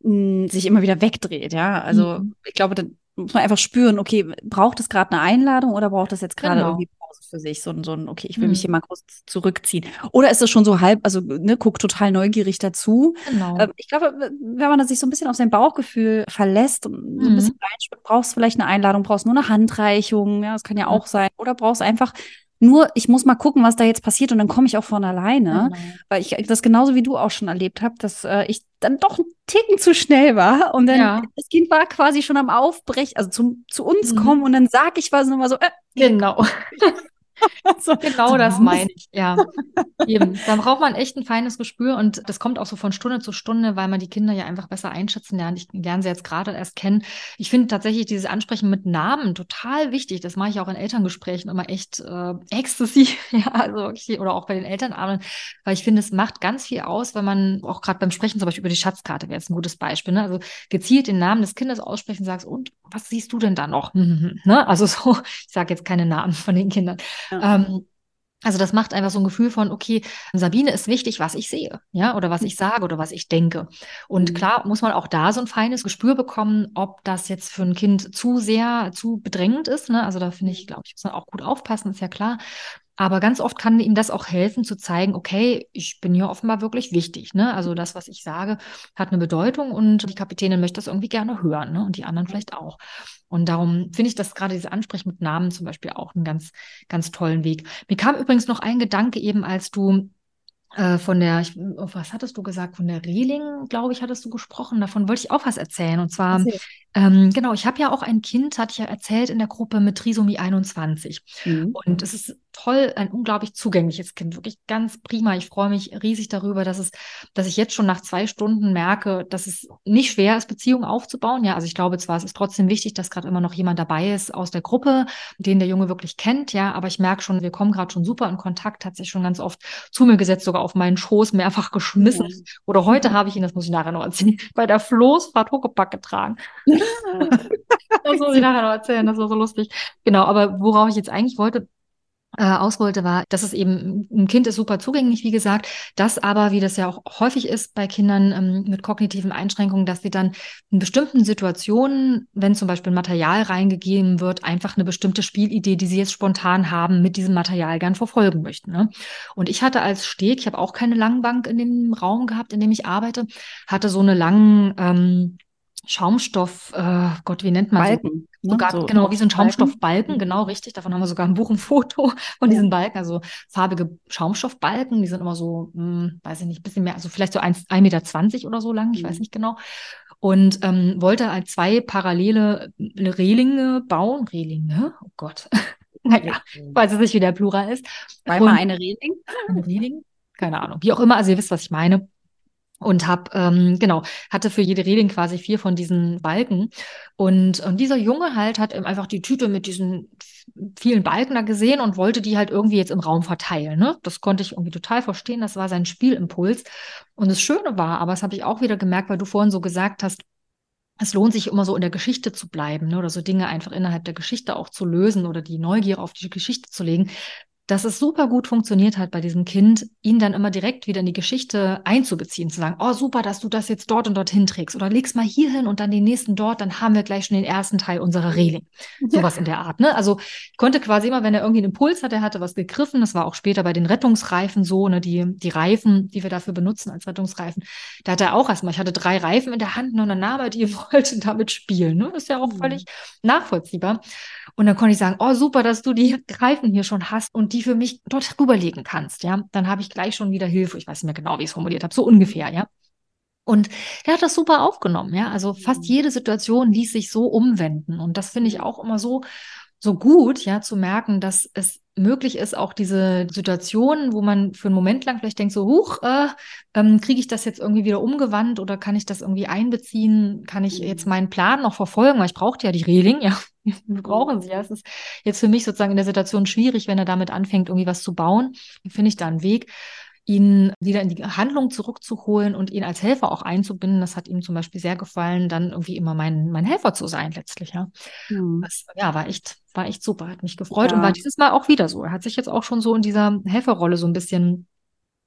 mh, hm, sich immer wieder wegdreht, ja, also, mhm. ich glaube, dann muss man einfach spüren, okay, braucht es gerade eine Einladung oder braucht es jetzt gerade genau. irgendwie Pause für sich? So, so ein, okay, ich will hm. mich hier mal kurz zurückziehen. Oder ist es schon so halb, also ne, guckt total neugierig dazu. Genau. Ähm, ich glaube, wenn man sich so ein bisschen auf sein Bauchgefühl verlässt und hm. so ein mhm. bisschen reinspürt, brauchst du vielleicht eine Einladung, brauchst nur eine Handreichung, ja, das kann ja auch sein. Oder brauchst einfach nur, ich muss mal gucken, was da jetzt passiert und dann komme ich auch von alleine. Genau. Weil ich das genauso wie du auch schon erlebt habe, dass äh, ich dann doch ein Ticken zu schnell war. Und dann ja. das Kind war quasi schon am Aufbrechen, also zum, zu uns mhm. kommen und dann sag ich was nochmal so, äh, genau. so, genau das meine ich, ja. Eben. Dann braucht man echt ein feines Gespür und das kommt auch so von Stunde zu Stunde, weil man die Kinder ja einfach besser einschätzen lernt. Ich lerne sie jetzt gerade erst kennen. Ich finde tatsächlich dieses Ansprechen mit Namen total wichtig. Das mache ich auch in Elterngesprächen immer echt äh, exzessiv, ja, also wirklich, oder auch bei den Elternabenden, weil ich finde, es macht ganz viel aus, wenn man auch gerade beim Sprechen zum Beispiel über die Schatzkarte wäre jetzt ein gutes Beispiel, ne? Also gezielt den Namen des Kindes aussprechen, sagst, und was siehst du denn da noch? ne? Also so, ich sage jetzt keine Namen von den Kindern. Ja. Ähm, also das macht einfach so ein Gefühl von, okay, Sabine ist wichtig, was ich sehe, ja, oder was ich sage oder was ich denke. Und mhm. klar muss man auch da so ein feines Gespür bekommen, ob das jetzt für ein Kind zu sehr, zu bedrängend ist. Ne? Also da finde ich, glaube ich, muss man auch gut aufpassen, ist ja klar. Aber ganz oft kann ihm das auch helfen, zu zeigen, okay, ich bin hier offenbar wirklich wichtig. Ne? Also das, was ich sage, hat eine Bedeutung und die Kapitänin möchte das irgendwie gerne hören ne? und die anderen vielleicht auch. Und darum finde ich das gerade diese Ansprechen mit Namen zum Beispiel auch einen ganz, ganz tollen Weg. Mir kam übrigens noch ein Gedanke eben, als du äh, von der, ich, was hattest du gesagt? Von der Reling, glaube ich, hattest du gesprochen. Davon wollte ich auch was erzählen. Und zwar, ähm, genau, ich habe ja auch ein Kind, hatte ich ja erzählt, in der Gruppe mit Trisomie 21. Mhm. Und es ist toll, ein unglaublich zugängliches Kind, wirklich ganz prima. Ich freue mich riesig darüber, dass es, dass ich jetzt schon nach zwei Stunden merke, dass es nicht schwer ist, Beziehungen aufzubauen. Ja, also ich glaube zwar, es ist trotzdem wichtig, dass gerade immer noch jemand dabei ist aus der Gruppe, den der Junge wirklich kennt, ja, aber ich merke schon, wir kommen gerade schon super in Kontakt, hat sich schon ganz oft zu mir gesetzt, sogar auf meinen Schoß mehrfach geschmissen. Mhm. Oder heute habe ich ihn, das muss ich nachher noch erzählen, bei der Floßfahrt Huckepack getragen. das muss ich nachher noch erzählen, das war so lustig. Genau, aber worauf ich jetzt eigentlich wollte, äh, aus wollte, war, dass es eben, ein Kind ist super zugänglich, wie gesagt, dass aber, wie das ja auch häufig ist bei Kindern ähm, mit kognitiven Einschränkungen, dass sie dann in bestimmten Situationen, wenn zum Beispiel Material reingegeben wird, einfach eine bestimmte Spielidee, die sie jetzt spontan haben, mit diesem Material gern verfolgen möchten. Ne? Und ich hatte als Steg, ich habe auch keine Langbank in dem Raum gehabt, in dem ich arbeite, hatte so eine langen ähm, Schaumstoff, äh, Gott, wie nennt man Balken, so? Sogar, ne? so genau, wie so ein Schaumstoffbalken, mhm. genau richtig. Davon haben wir sogar ein Buch, ein Foto von diesen Balken, also farbige Schaumstoffbalken, die sind immer so, hm, weiß ich nicht, bisschen mehr, also vielleicht so 1,20 Meter oder so lang, ich mhm. weiß nicht genau. Und ähm, wollte halt zwei parallele Relinge bauen. Relinge? Oh Gott. naja, ich weiß jetzt nicht, wie der Plural ist. Zweimal eine Reling? Eine Reling? Keine Ahnung. Wie auch immer, also ihr wisst, was ich meine und habe ähm, genau hatte für jede Reling quasi vier von diesen Balken und, und dieser Junge halt hat einfach die Tüte mit diesen vielen Balken da gesehen und wollte die halt irgendwie jetzt im Raum verteilen. Ne? Das konnte ich irgendwie total verstehen. Das war sein Spielimpuls. Und das Schöne war, aber das habe ich auch wieder gemerkt, weil du vorhin so gesagt hast, es lohnt sich immer so in der Geschichte zu bleiben ne? oder so Dinge einfach innerhalb der Geschichte auch zu lösen oder die Neugier auf die Geschichte zu legen dass es super gut funktioniert hat bei diesem Kind, ihn dann immer direkt wieder in die Geschichte einzubeziehen, zu sagen, oh super, dass du das jetzt dort und dorthin trägst oder legst mal hier hin und dann den nächsten dort, dann haben wir gleich schon den ersten Teil unserer Reling. Sowas ja. in der Art. Ne? Also ich konnte quasi immer, wenn er irgendwie einen Impuls hatte, er hatte was gegriffen, das war auch später bei den Rettungsreifen so, ne, die, die Reifen, die wir dafür benutzen als Rettungsreifen, da hat er auch erstmal, ich hatte drei Reifen in der Hand und dann nahm er die wollte damit spielen. Ne? Das ist ja auch mhm. völlig nachvollziehbar. Und dann konnte ich sagen, oh super, dass du die Reifen hier schon hast und die für mich dort rüberlegen kannst, ja. Dann habe ich gleich schon wieder Hilfe. Ich weiß nicht mehr genau, wie ich es formuliert habe, so ungefähr, ja. Und er hat das super aufgenommen, ja. Also fast mhm. jede Situation ließ sich so umwenden. Und das finde ich auch immer so, so gut, ja, zu merken, dass es möglich ist, auch diese Situationen, wo man für einen Moment lang vielleicht denkt, so, huch, äh, ähm, kriege ich das jetzt irgendwie wieder umgewandt oder kann ich das irgendwie einbeziehen? Kann ich jetzt mhm. meinen Plan noch verfolgen? Weil ich brauchte ja die Reling, ja, wir brauchen sie ja. Es ist jetzt für mich sozusagen in der Situation schwierig, wenn er damit anfängt, irgendwie was zu bauen. Finde ich da einen Weg ihn wieder in die Handlung zurückzuholen und ihn als Helfer auch einzubinden. Das hat ihm zum Beispiel sehr gefallen, dann irgendwie immer mein, mein Helfer zu sein letztlich, ja. Mhm. Das, ja, war echt, war echt super, hat mich gefreut ja. und war dieses Mal auch wieder so. Er hat sich jetzt auch schon so in dieser Helferrolle so ein bisschen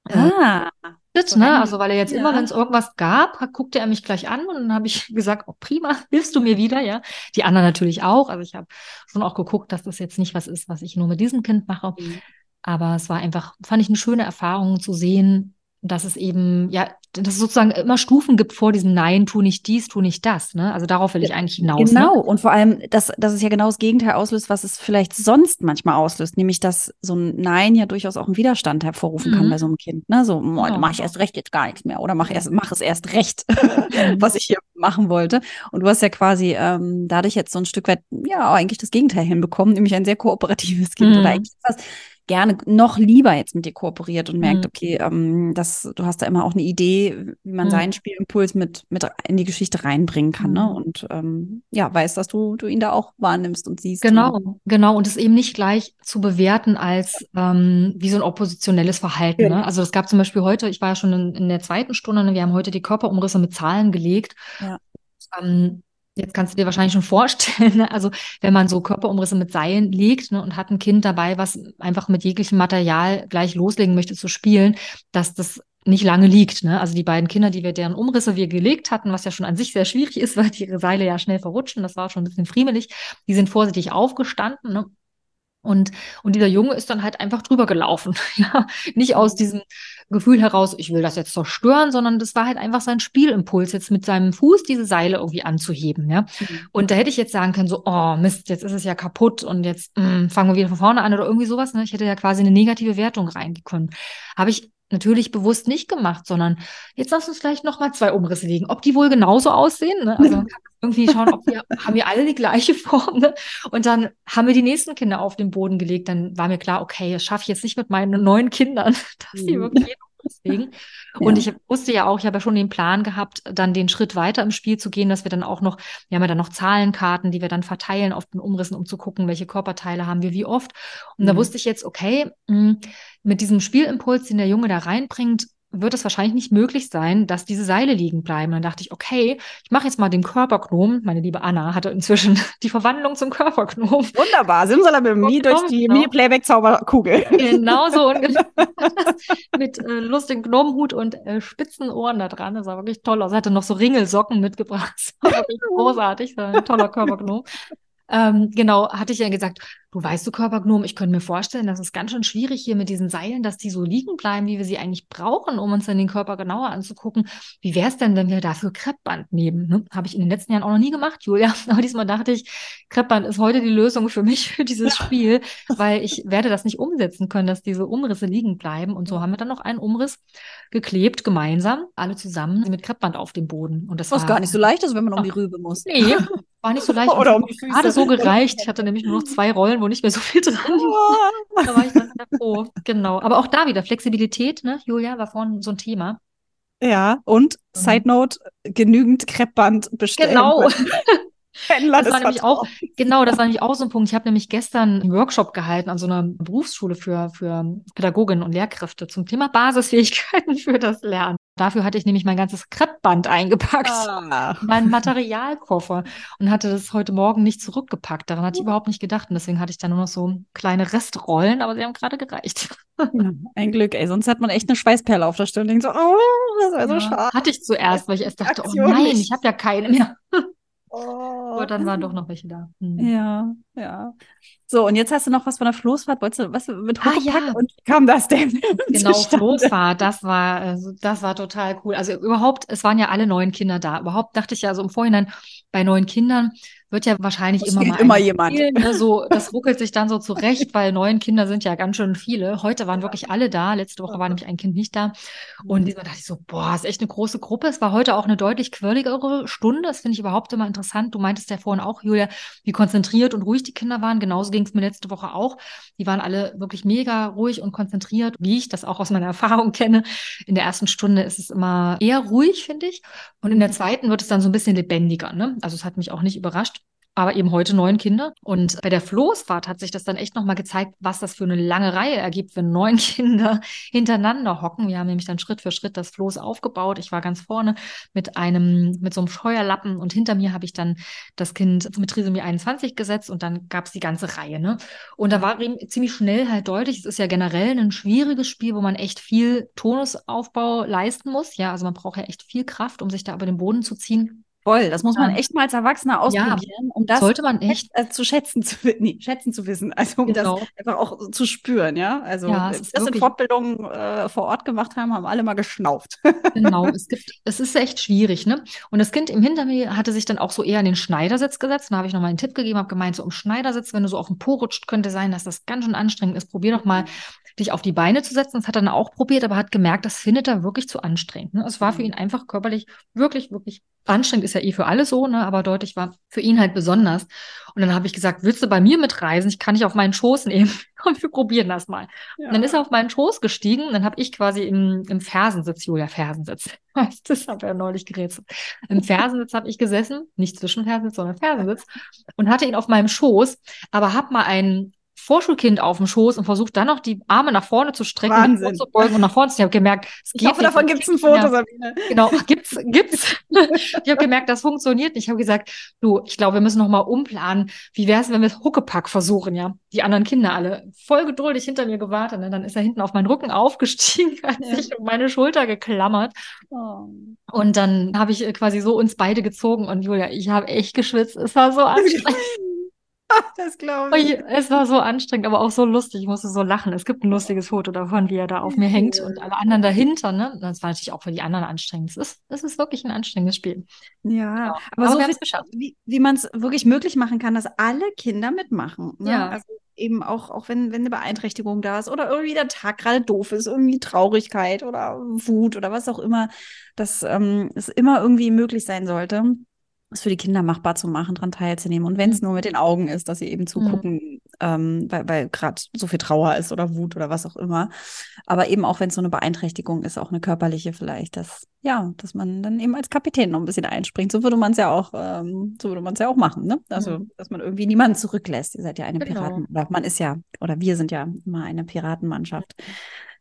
äh, ah, so ne? Also weil er jetzt ja. immer, wenn es irgendwas gab, guckte er mich gleich an und dann habe ich gesagt, oh, prima, hilfst du mir wieder, ja. Die anderen natürlich auch. Also ich habe schon auch geguckt, dass das jetzt nicht was ist, was ich nur mit diesem Kind mache. Mhm. Aber es war einfach, fand ich eine schöne Erfahrung zu sehen, dass es eben, ja, dass es sozusagen immer Stufen gibt vor diesem Nein, tu nicht dies, tu nicht das. Ne? Also darauf will ich eigentlich hinaus. Ne? Genau, ne? und vor allem, dass, dass es ja genau das Gegenteil auslöst, was es vielleicht sonst manchmal auslöst, nämlich dass so ein Nein ja durchaus auch einen Widerstand hervorrufen mhm. kann bei so einem Kind. Ne? So, oh, genau. mache ich erst recht jetzt gar nichts mehr oder mach, erst, mach es erst recht, was ich hier machen wollte. Und du hast ja quasi ähm, dadurch jetzt so ein Stück weit, ja, eigentlich das Gegenteil hinbekommen, nämlich ein sehr kooperatives Kind mhm. oder eigentlich was, gerne noch lieber jetzt mit dir kooperiert und merkt, mhm. okay, ähm, das, du hast da immer auch eine Idee, wie man mhm. seinen Spielimpuls mit, mit in die Geschichte reinbringen kann, ne? mhm. Und ähm, ja, weiß, dass du, du ihn da auch wahrnimmst und siehst. Genau, und, genau. Und es eben nicht gleich zu bewerten als ähm, wie so ein oppositionelles Verhalten. Ne? Also es gab zum Beispiel heute, ich war ja schon in, in der zweiten Stunde, ne? wir haben heute die Körperumrisse mit Zahlen gelegt. Ja. Ähm, Jetzt kannst du dir wahrscheinlich schon vorstellen, ne? also wenn man so Körperumrisse mit Seilen legt ne, und hat ein Kind dabei, was einfach mit jeglichem Material gleich loslegen möchte zu spielen, dass das nicht lange liegt. Ne? Also die beiden Kinder, die wir deren Umrisse wir gelegt hatten, was ja schon an sich sehr schwierig ist, weil die ihre Seile ja schnell verrutschen, das war schon ein bisschen friemelig, die sind vorsichtig aufgestanden ne? Und, und dieser Junge ist dann halt einfach drüber gelaufen. Ja, nicht aus diesem Gefühl heraus, ich will das jetzt zerstören, sondern das war halt einfach sein Spielimpuls, jetzt mit seinem Fuß diese Seile irgendwie anzuheben. Ja, mhm. und da hätte ich jetzt sagen können, so, oh Mist, jetzt ist es ja kaputt und jetzt mh, mm, fangen wir wieder von vorne an oder irgendwie sowas. Ne? Ich hätte ja quasi eine negative Wertung reingehen können. Habe ich natürlich bewusst nicht gemacht, sondern jetzt lass uns gleich nochmal zwei Umrisse legen. Ob die wohl genauso aussehen? Ne? Also irgendwie schauen, ob wir, haben wir alle die gleiche Form. Ne? Und dann haben wir die nächsten Kinder auf den Boden gelegt. Dann war mir klar, okay, das schaffe ich jetzt nicht mit meinen neuen Kindern, dass sie mhm. wirklich Umriss legen. Und ja. ich wusste ja auch, ich habe ja schon den Plan gehabt, dann den Schritt weiter im Spiel zu gehen, dass wir dann auch noch, wir haben ja dann noch Zahlenkarten, die wir dann verteilen auf den Umrissen, um zu gucken, welche Körperteile haben wir wie oft. Und mhm. da wusste ich jetzt, okay, mh, hm, mit diesem Spielimpuls, den der Junge da reinbringt, wird es wahrscheinlich nicht möglich sein, dass diese Seile liegen bleiben. Dann dachte ich, okay, ich mache jetzt mal den Körpergnom. Meine liebe Anna hatte inzwischen die Verwandlung zum Körpergnom. Wunderbar, Simsalabim, durch die genau. Mini-Playback-Zauberkugel. Genau so. mit äh, lustigen Gnomenhut und äh, spitzen Ohren da dran. Das sah wirklich toll aus. Er hatte noch so Ringelsocken mitgebracht. Das war wirklich großartig. Das war ein toller Körpergnom. Ähm, genau, hatte ich ja gesagt, du weißt du, Körpergnom, ich könnte mir vorstellen, das ist ganz schön schwierig hier mit diesen Seilen, dass die so liegen bleiben, wie wir sie eigentlich brauchen, um uns dann den Körper genauer anzugucken. Wie wäre es denn, wenn wir dafür Kreppband nehmen? Ne? Habe ich in den letzten Jahren auch noch nie gemacht, Julia. Aber diesmal dachte ich, Kreppband ist heute die Lösung für mich, für dieses ja. Spiel, weil ich werde das nicht umsetzen können, dass diese Umrisse liegen bleiben. Und so haben wir dann noch einen Umriss geklebt, gemeinsam, alle zusammen mit Kreppband auf dem Boden. Und das Was war gar nicht so leicht ist, wenn man um die Rübe muss. Nee, war nicht so leicht. Oder um die Füße. Gerade so gereicht. Ich hatte nämlich nur noch zwei Rollen, wo nicht mehr so viel dran war. da war ich dann sehr froh. Genau. Aber auch da wieder Flexibilität, ne, Julia, war vorhin so ein Thema. Ja, und mhm. Side Note, genügend Kreppband bestellen. Genau. Händler das war nämlich auch, genau, das war nämlich auch so ein Punkt. Ich habe nämlich gestern einen Workshop gehalten an so einer Berufsschule für, für Pädagoginnen und Lehrkräfte zum Thema Basisfähigkeiten für das Lernen. Dafür hatte ich nämlich mein ganzes Kreppband eingepackt, ah. meinen Materialkoffer und hatte das heute Morgen nicht zurückgepackt. Daran hatte ich überhaupt nicht gedacht und deswegen hatte ich dann nur noch so kleine Restrollen, aber sie haben gerade gereicht. Ja, ein Glück, ey, sonst hat man echt eine Schweißperle auf der Stirn und denkt so, oh, das so ja, schade. Hatte ich zuerst, weil ich erst dachte, oh nein, ich habe ja keine mehr. Oh. Aber dann waren doch noch welche da. Hm. Ja, ja. So, und jetzt hast du noch was von der Floßfahrt. Wolltest du was mit ah, ja. und wie kam das denn? Genau, Floßfahrt, das war, also, das war total cool. Also überhaupt, es waren ja alle neun Kinder da. Überhaupt dachte ich ja so im Vorhinein, bei neun Kindern, wird ja wahrscheinlich das immer mal immer jemand. Spielen, ne? so, das ruckelt sich dann so zurecht, weil neun Kinder sind ja ganz schön viele. Heute waren wirklich alle da. Letzte Woche war nämlich ein Kind nicht da. Und mhm. diesmal dachte ich so, boah, ist echt eine große Gruppe. Es war heute auch eine deutlich quirligere Stunde. Das finde ich überhaupt immer interessant. Du meintest ja vorhin auch, Julia, wie konzentriert und ruhig die Kinder waren. Genauso ging es mir letzte Woche auch. Die waren alle wirklich mega ruhig und konzentriert, wie ich das auch aus meiner Erfahrung kenne. In der ersten Stunde ist es immer eher ruhig, finde ich. Und in der zweiten wird es dann so ein bisschen lebendiger. Ne? Also es hat mich auch nicht überrascht aber eben heute neun Kinder. Und bei der Floßfahrt hat sich das dann echt nochmal gezeigt, was das für eine lange Reihe ergibt, wenn neun Kinder hintereinander hocken. Wir haben nämlich dann Schritt für Schritt das Floß aufgebaut. Ich war ganz vorne mit einem, mit so einem Scheuerlappen und hinter mir habe ich dann das Kind mit Trisomie 21 gesetzt und dann gab es die ganze Reihe. Ne? Und da war eben ziemlich schnell halt deutlich, es ist ja generell ein schwieriges Spiel, wo man echt viel Tonusaufbau leisten muss. Ja, also man braucht ja echt viel Kraft, um sich da über den Boden zu ziehen. Voll, das muss man echt mal als Erwachsener ausprobieren, ja, um das sollte man echt äh, zu schätzen zu, nee, schätzen zu wissen, also um genau. das einfach auch zu spüren, ja. Also ja, es das Fortbildungen äh, vor Ort gemacht haben, haben alle mal geschnauft. Genau, es gibt, es ist echt schwierig, ne? Und das Kind im Hinter mir hatte sich dann auch so eher in den Schneidersitz gesetzt. Da habe ich nochmal einen Tipp gegeben, habe gemeint, so im Schneidersitz, wenn du so auf den Po rutscht, könnte sein, dass das ganz schön anstrengend ist. Probier doch mal, dich auf die Beine zu setzen. Das hat er dann auch probiert, aber hat gemerkt, das findet er wirklich zu anstrengend. Ne? Es war für mhm. ihn einfach körperlich wirklich, wirklich anstrengend ist ja eh für alle so, ne? aber deutlich war für ihn halt besonders. Und dann habe ich gesagt, willst du bei mir mitreisen? Ich kann dich auf meinen Schoß nehmen. Komm, wir probieren das mal. Ja. Und dann ist er auf meinen Schoß gestiegen. Dann habe ich quasi im, im Fersensitz, Julia, Fersensitz. Das habe ich ja neulich gerätselt. Im Fersensitz habe ich gesessen, nicht zwischen Fersensitz, sondern Fersensitz und hatte ihn auf meinem Schoß, aber habe mal einen Vorschulkind auf dem Schoß und versucht dann noch die Arme nach vorne zu strecken, Wahnsinn. zu beugen und nach vorne zu ziehen. Ich habe gemerkt, es geht ich hoffe, nicht. davon gibt es ein Foto, Sabine. Genau, gibt's, gibt's. ich habe gemerkt, das funktioniert nicht. Ich habe gesagt, du, ich glaube, wir müssen noch mal umplanen. Wie wäre es, wenn wir Huckepack versuchen, ja? Die anderen Kinder alle voll geduldig hinter mir gewartet. Ne? Dann ist er hinten auf meinen Rücken aufgestiegen, hat ja. sich um meine Schulter geklammert. Oh. Und dann habe ich quasi so uns beide gezogen und Julia, ich habe echt geschwitzt. Es war so anstrengend. das glaube ich. Es war so anstrengend, aber auch so lustig. Ich musste so lachen. Es gibt ein lustiges Foto davon, wie er da auf mir hängt und alle anderen dahinter. Ne? Das war natürlich auch für die anderen anstrengend. Es ist, es ist wirklich ein anstrengendes Spiel. Ja, genau. aber, aber, so wie, wie man es wirklich möglich machen kann, dass alle Kinder mitmachen. Ne? Ja. Also eben auch, auch wenn, wenn eine Beeinträchtigung da ist oder irgendwie der Tag gerade doof ist, irgendwie Traurigkeit oder Wut oder was auch immer, dass ähm, es immer irgendwie möglich sein sollte es für die Kinder machbar zu machen, daran teilzunehmen. Und wenn es mhm. nur mit den Augen ist, dass sie eben zugucken, mhm. ähm, weil, weil gerade so viel Trauer ist oder Wut oder was auch immer. Aber eben auch, wenn es so eine Beeinträchtigung ist, auch eine körperliche vielleicht, dass, ja, dass man dann eben als Kapitän noch ein bisschen einspringt. So würde man es ja auch, ähm, so würde man es ja auch machen, ne? Also, mhm. dass man irgendwie niemanden zurücklässt. Ihr seid ja eine genau. Piraten, oder man ist ja, oder wir sind ja immer eine Piratenmannschaft, mhm.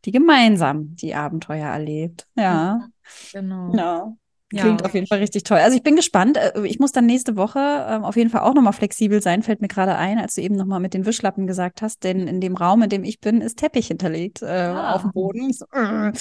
die gemeinsam die Abenteuer erlebt. Ja. Genau. Ja. Klingt ja. auf jeden Fall richtig toll. Also ich bin gespannt. Äh, ich muss dann nächste Woche ähm, auf jeden Fall auch nochmal flexibel sein, fällt mir gerade ein, als du eben nochmal mit den Wischlappen gesagt hast, denn in dem Raum, in dem ich bin, ist Teppich hinterlegt äh, ah. auf dem Boden. So, äh.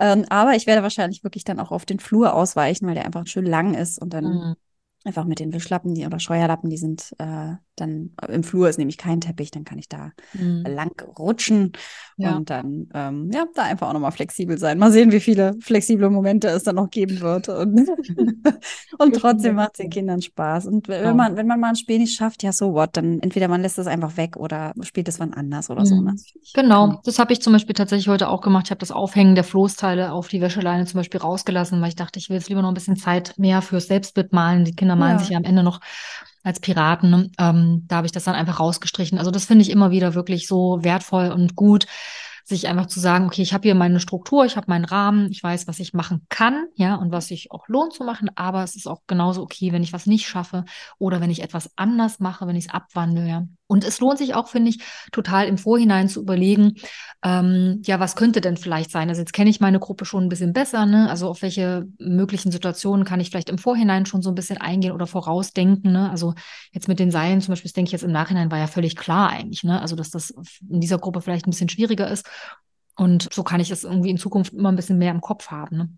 ähm, aber ich werde wahrscheinlich wirklich dann auch auf den Flur ausweichen, weil der einfach schön lang ist und dann mhm einfach mit den Wischlappen die, oder Scheuerlappen, die sind äh, dann im Flur ist nämlich kein Teppich, dann kann ich da mhm. lang rutschen ja. und dann ähm, ja da einfach auch nochmal flexibel sein. Mal sehen, wie viele flexible Momente es dann noch geben wird und, und trotzdem macht es den Kindern Spaß. Und wenn ja. man wenn man mal ein Spiel nicht schafft, ja so what, dann entweder man lässt es einfach weg oder spielt es wann anders oder mhm. so. Ne? Genau, das habe ich zum Beispiel tatsächlich heute auch gemacht. Ich habe das Aufhängen der Floßteile auf die Wäscheleine zum Beispiel rausgelassen, weil ich dachte, ich will jetzt lieber noch ein bisschen Zeit mehr fürs Selbstbild malen. Die Kinder malen ja. sich ja am Ende noch als Piraten. Ähm, da habe ich das dann einfach rausgestrichen. Also das finde ich immer wieder wirklich so wertvoll und gut, sich einfach zu sagen, okay, ich habe hier meine Struktur, ich habe meinen Rahmen, ich weiß, was ich machen kann, ja, und was sich auch lohnt zu machen, aber es ist auch genauso okay, wenn ich was nicht schaffe oder wenn ich etwas anders mache, wenn ich es abwandle, ja. Und es lohnt sich auch, finde ich, total im Vorhinein zu überlegen, ähm, ja, was könnte denn vielleicht sein? Also jetzt kenne ich meine Gruppe schon ein bisschen besser, ne? Also auf welche möglichen Situationen kann ich vielleicht im Vorhinein schon so ein bisschen eingehen oder vorausdenken, ne? Also jetzt mit den Seilen zum Beispiel, das denke ich jetzt im Nachhinein war ja völlig klar eigentlich, ne? Also dass das in dieser Gruppe vielleicht ein bisschen schwieriger ist. Und so kann ich es irgendwie in Zukunft immer ein bisschen mehr im Kopf haben, ne?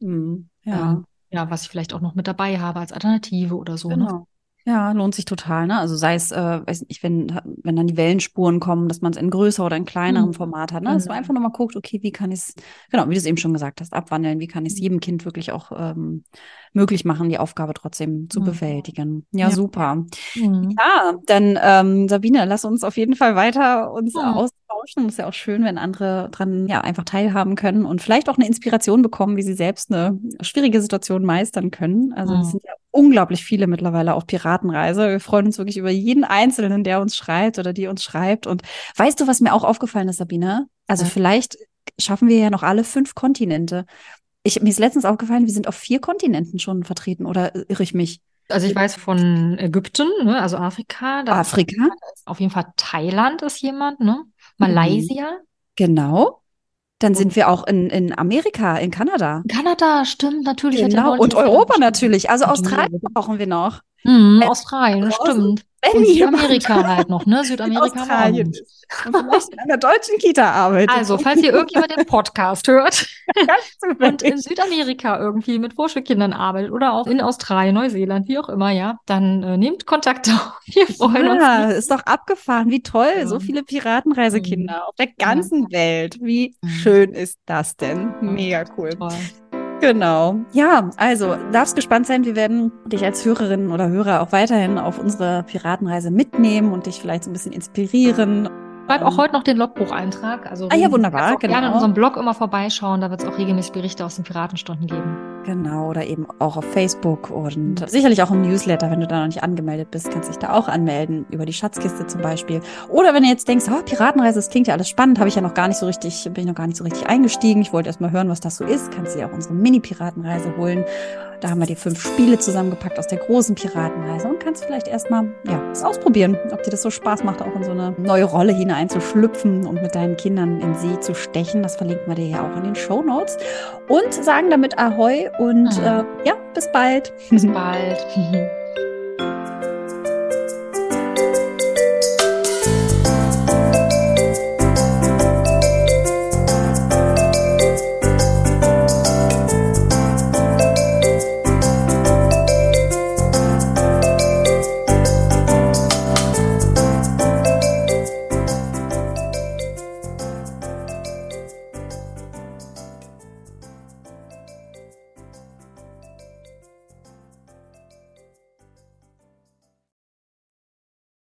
Mhm, ja. Ähm, ja, was ich vielleicht auch noch mit dabei habe als Alternative oder so. Ne? Genau. Ne? Ja, lohnt sich total, ne? Also sei es, äh, weiß nicht, wenn, wenn dann die Wellenspuren kommen, dass man es in größer oder in kleinerem mhm. Format hat, ne? Dass man einfach nochmal guckt, okay, wie kann ich es, genau, wie du es eben schon gesagt hast, abwandeln, wie kann ich es mhm. jedem Kind wirklich auch ähm, möglich machen, die Aufgabe trotzdem zu mhm. bewältigen. Ja, ja. super. Mhm. Ja, dann ähm, Sabine, lass uns auf jeden Fall weiter uns aus austauschen. ist ja auch schön, wenn andere dran ja einfach teilhaben können und vielleicht auch eine Inspiration bekommen, wie sie selbst eine schwierige Situation meistern können. Also es mhm. sind ja unglaublich viele mittlerweile auf Piratenreise. Wir freuen uns wirklich über jeden Einzelnen, der uns schreibt oder die uns schreibt. Und weißt du, was mir auch aufgefallen ist, Sabine? Also ja. vielleicht schaffen wir ja noch alle fünf Kontinente. Ich, mir ist letztens aufgefallen, wir sind auf vier Kontinenten schon vertreten, oder irre ich mich? Also ich weiß von Ägypten, ne, also Afrika. Afrika. Auf jeden Fall Thailand ist jemand, ne? Malaysia. Mhm. Genau. Dann sind wir auch in, in Amerika, in Kanada. Kanada, stimmt, natürlich. Genau. Und Europa natürlich. Also Australien brauchen wir noch. Mhm, Australien, stimmt. Und Südamerika halt noch, ne? Südamerika Australien. Und vielleicht in einer deutschen Kita arbeitet. Also, falls ihr irgendjemand den Podcast hört und in Südamerika irgendwie mit Vorschulkindern arbeitet oder auch in Australien, Neuseeland, wie auch immer, ja, dann äh, nehmt Kontakt auf. Wir freuen ja, uns. Ist doch abgefahren. Wie toll. Ja. So viele Piratenreisekinder mhm. auf der ganzen ja. Welt. Wie mhm. schön ist das denn? Mega cool. Toll. Genau. Ja, also darfst gespannt sein. Wir werden dich als Hörerin oder Hörer auch weiterhin auf unsere Piratenreise mitnehmen und dich vielleicht so ein bisschen inspirieren. Schreib auch heute noch den Logbucheintrag. Also ah ja, wunderbar. Auch genau. gerne in unserem Blog immer vorbeischauen. Da wird es auch regelmäßig Berichte aus den Piratenstunden geben. Genau, oder eben auch auf Facebook und mhm. sicherlich auch im Newsletter, wenn du da noch nicht angemeldet bist, kannst du dich da auch anmelden, über die Schatzkiste zum Beispiel. Oder wenn du jetzt denkst, oh, Piratenreise, das klingt ja alles spannend, habe ich ja noch gar nicht so richtig, bin ich noch gar nicht so richtig eingestiegen. Ich wollte erst mal hören, was das so ist. Kannst du dir auch unsere Mini-Piratenreise holen. Da haben wir die fünf Spiele zusammengepackt aus der großen Piratenreise und kannst vielleicht erstmal, ja, das ausprobieren, ob dir das so Spaß macht, auch in so eine neue Rolle hineinzuschlüpfen und mit deinen Kindern in See zu stechen. Das verlinken wir dir ja auch in den Show Notes. Und sagen damit Ahoi und mhm. äh, ja, bis bald. Bis bald.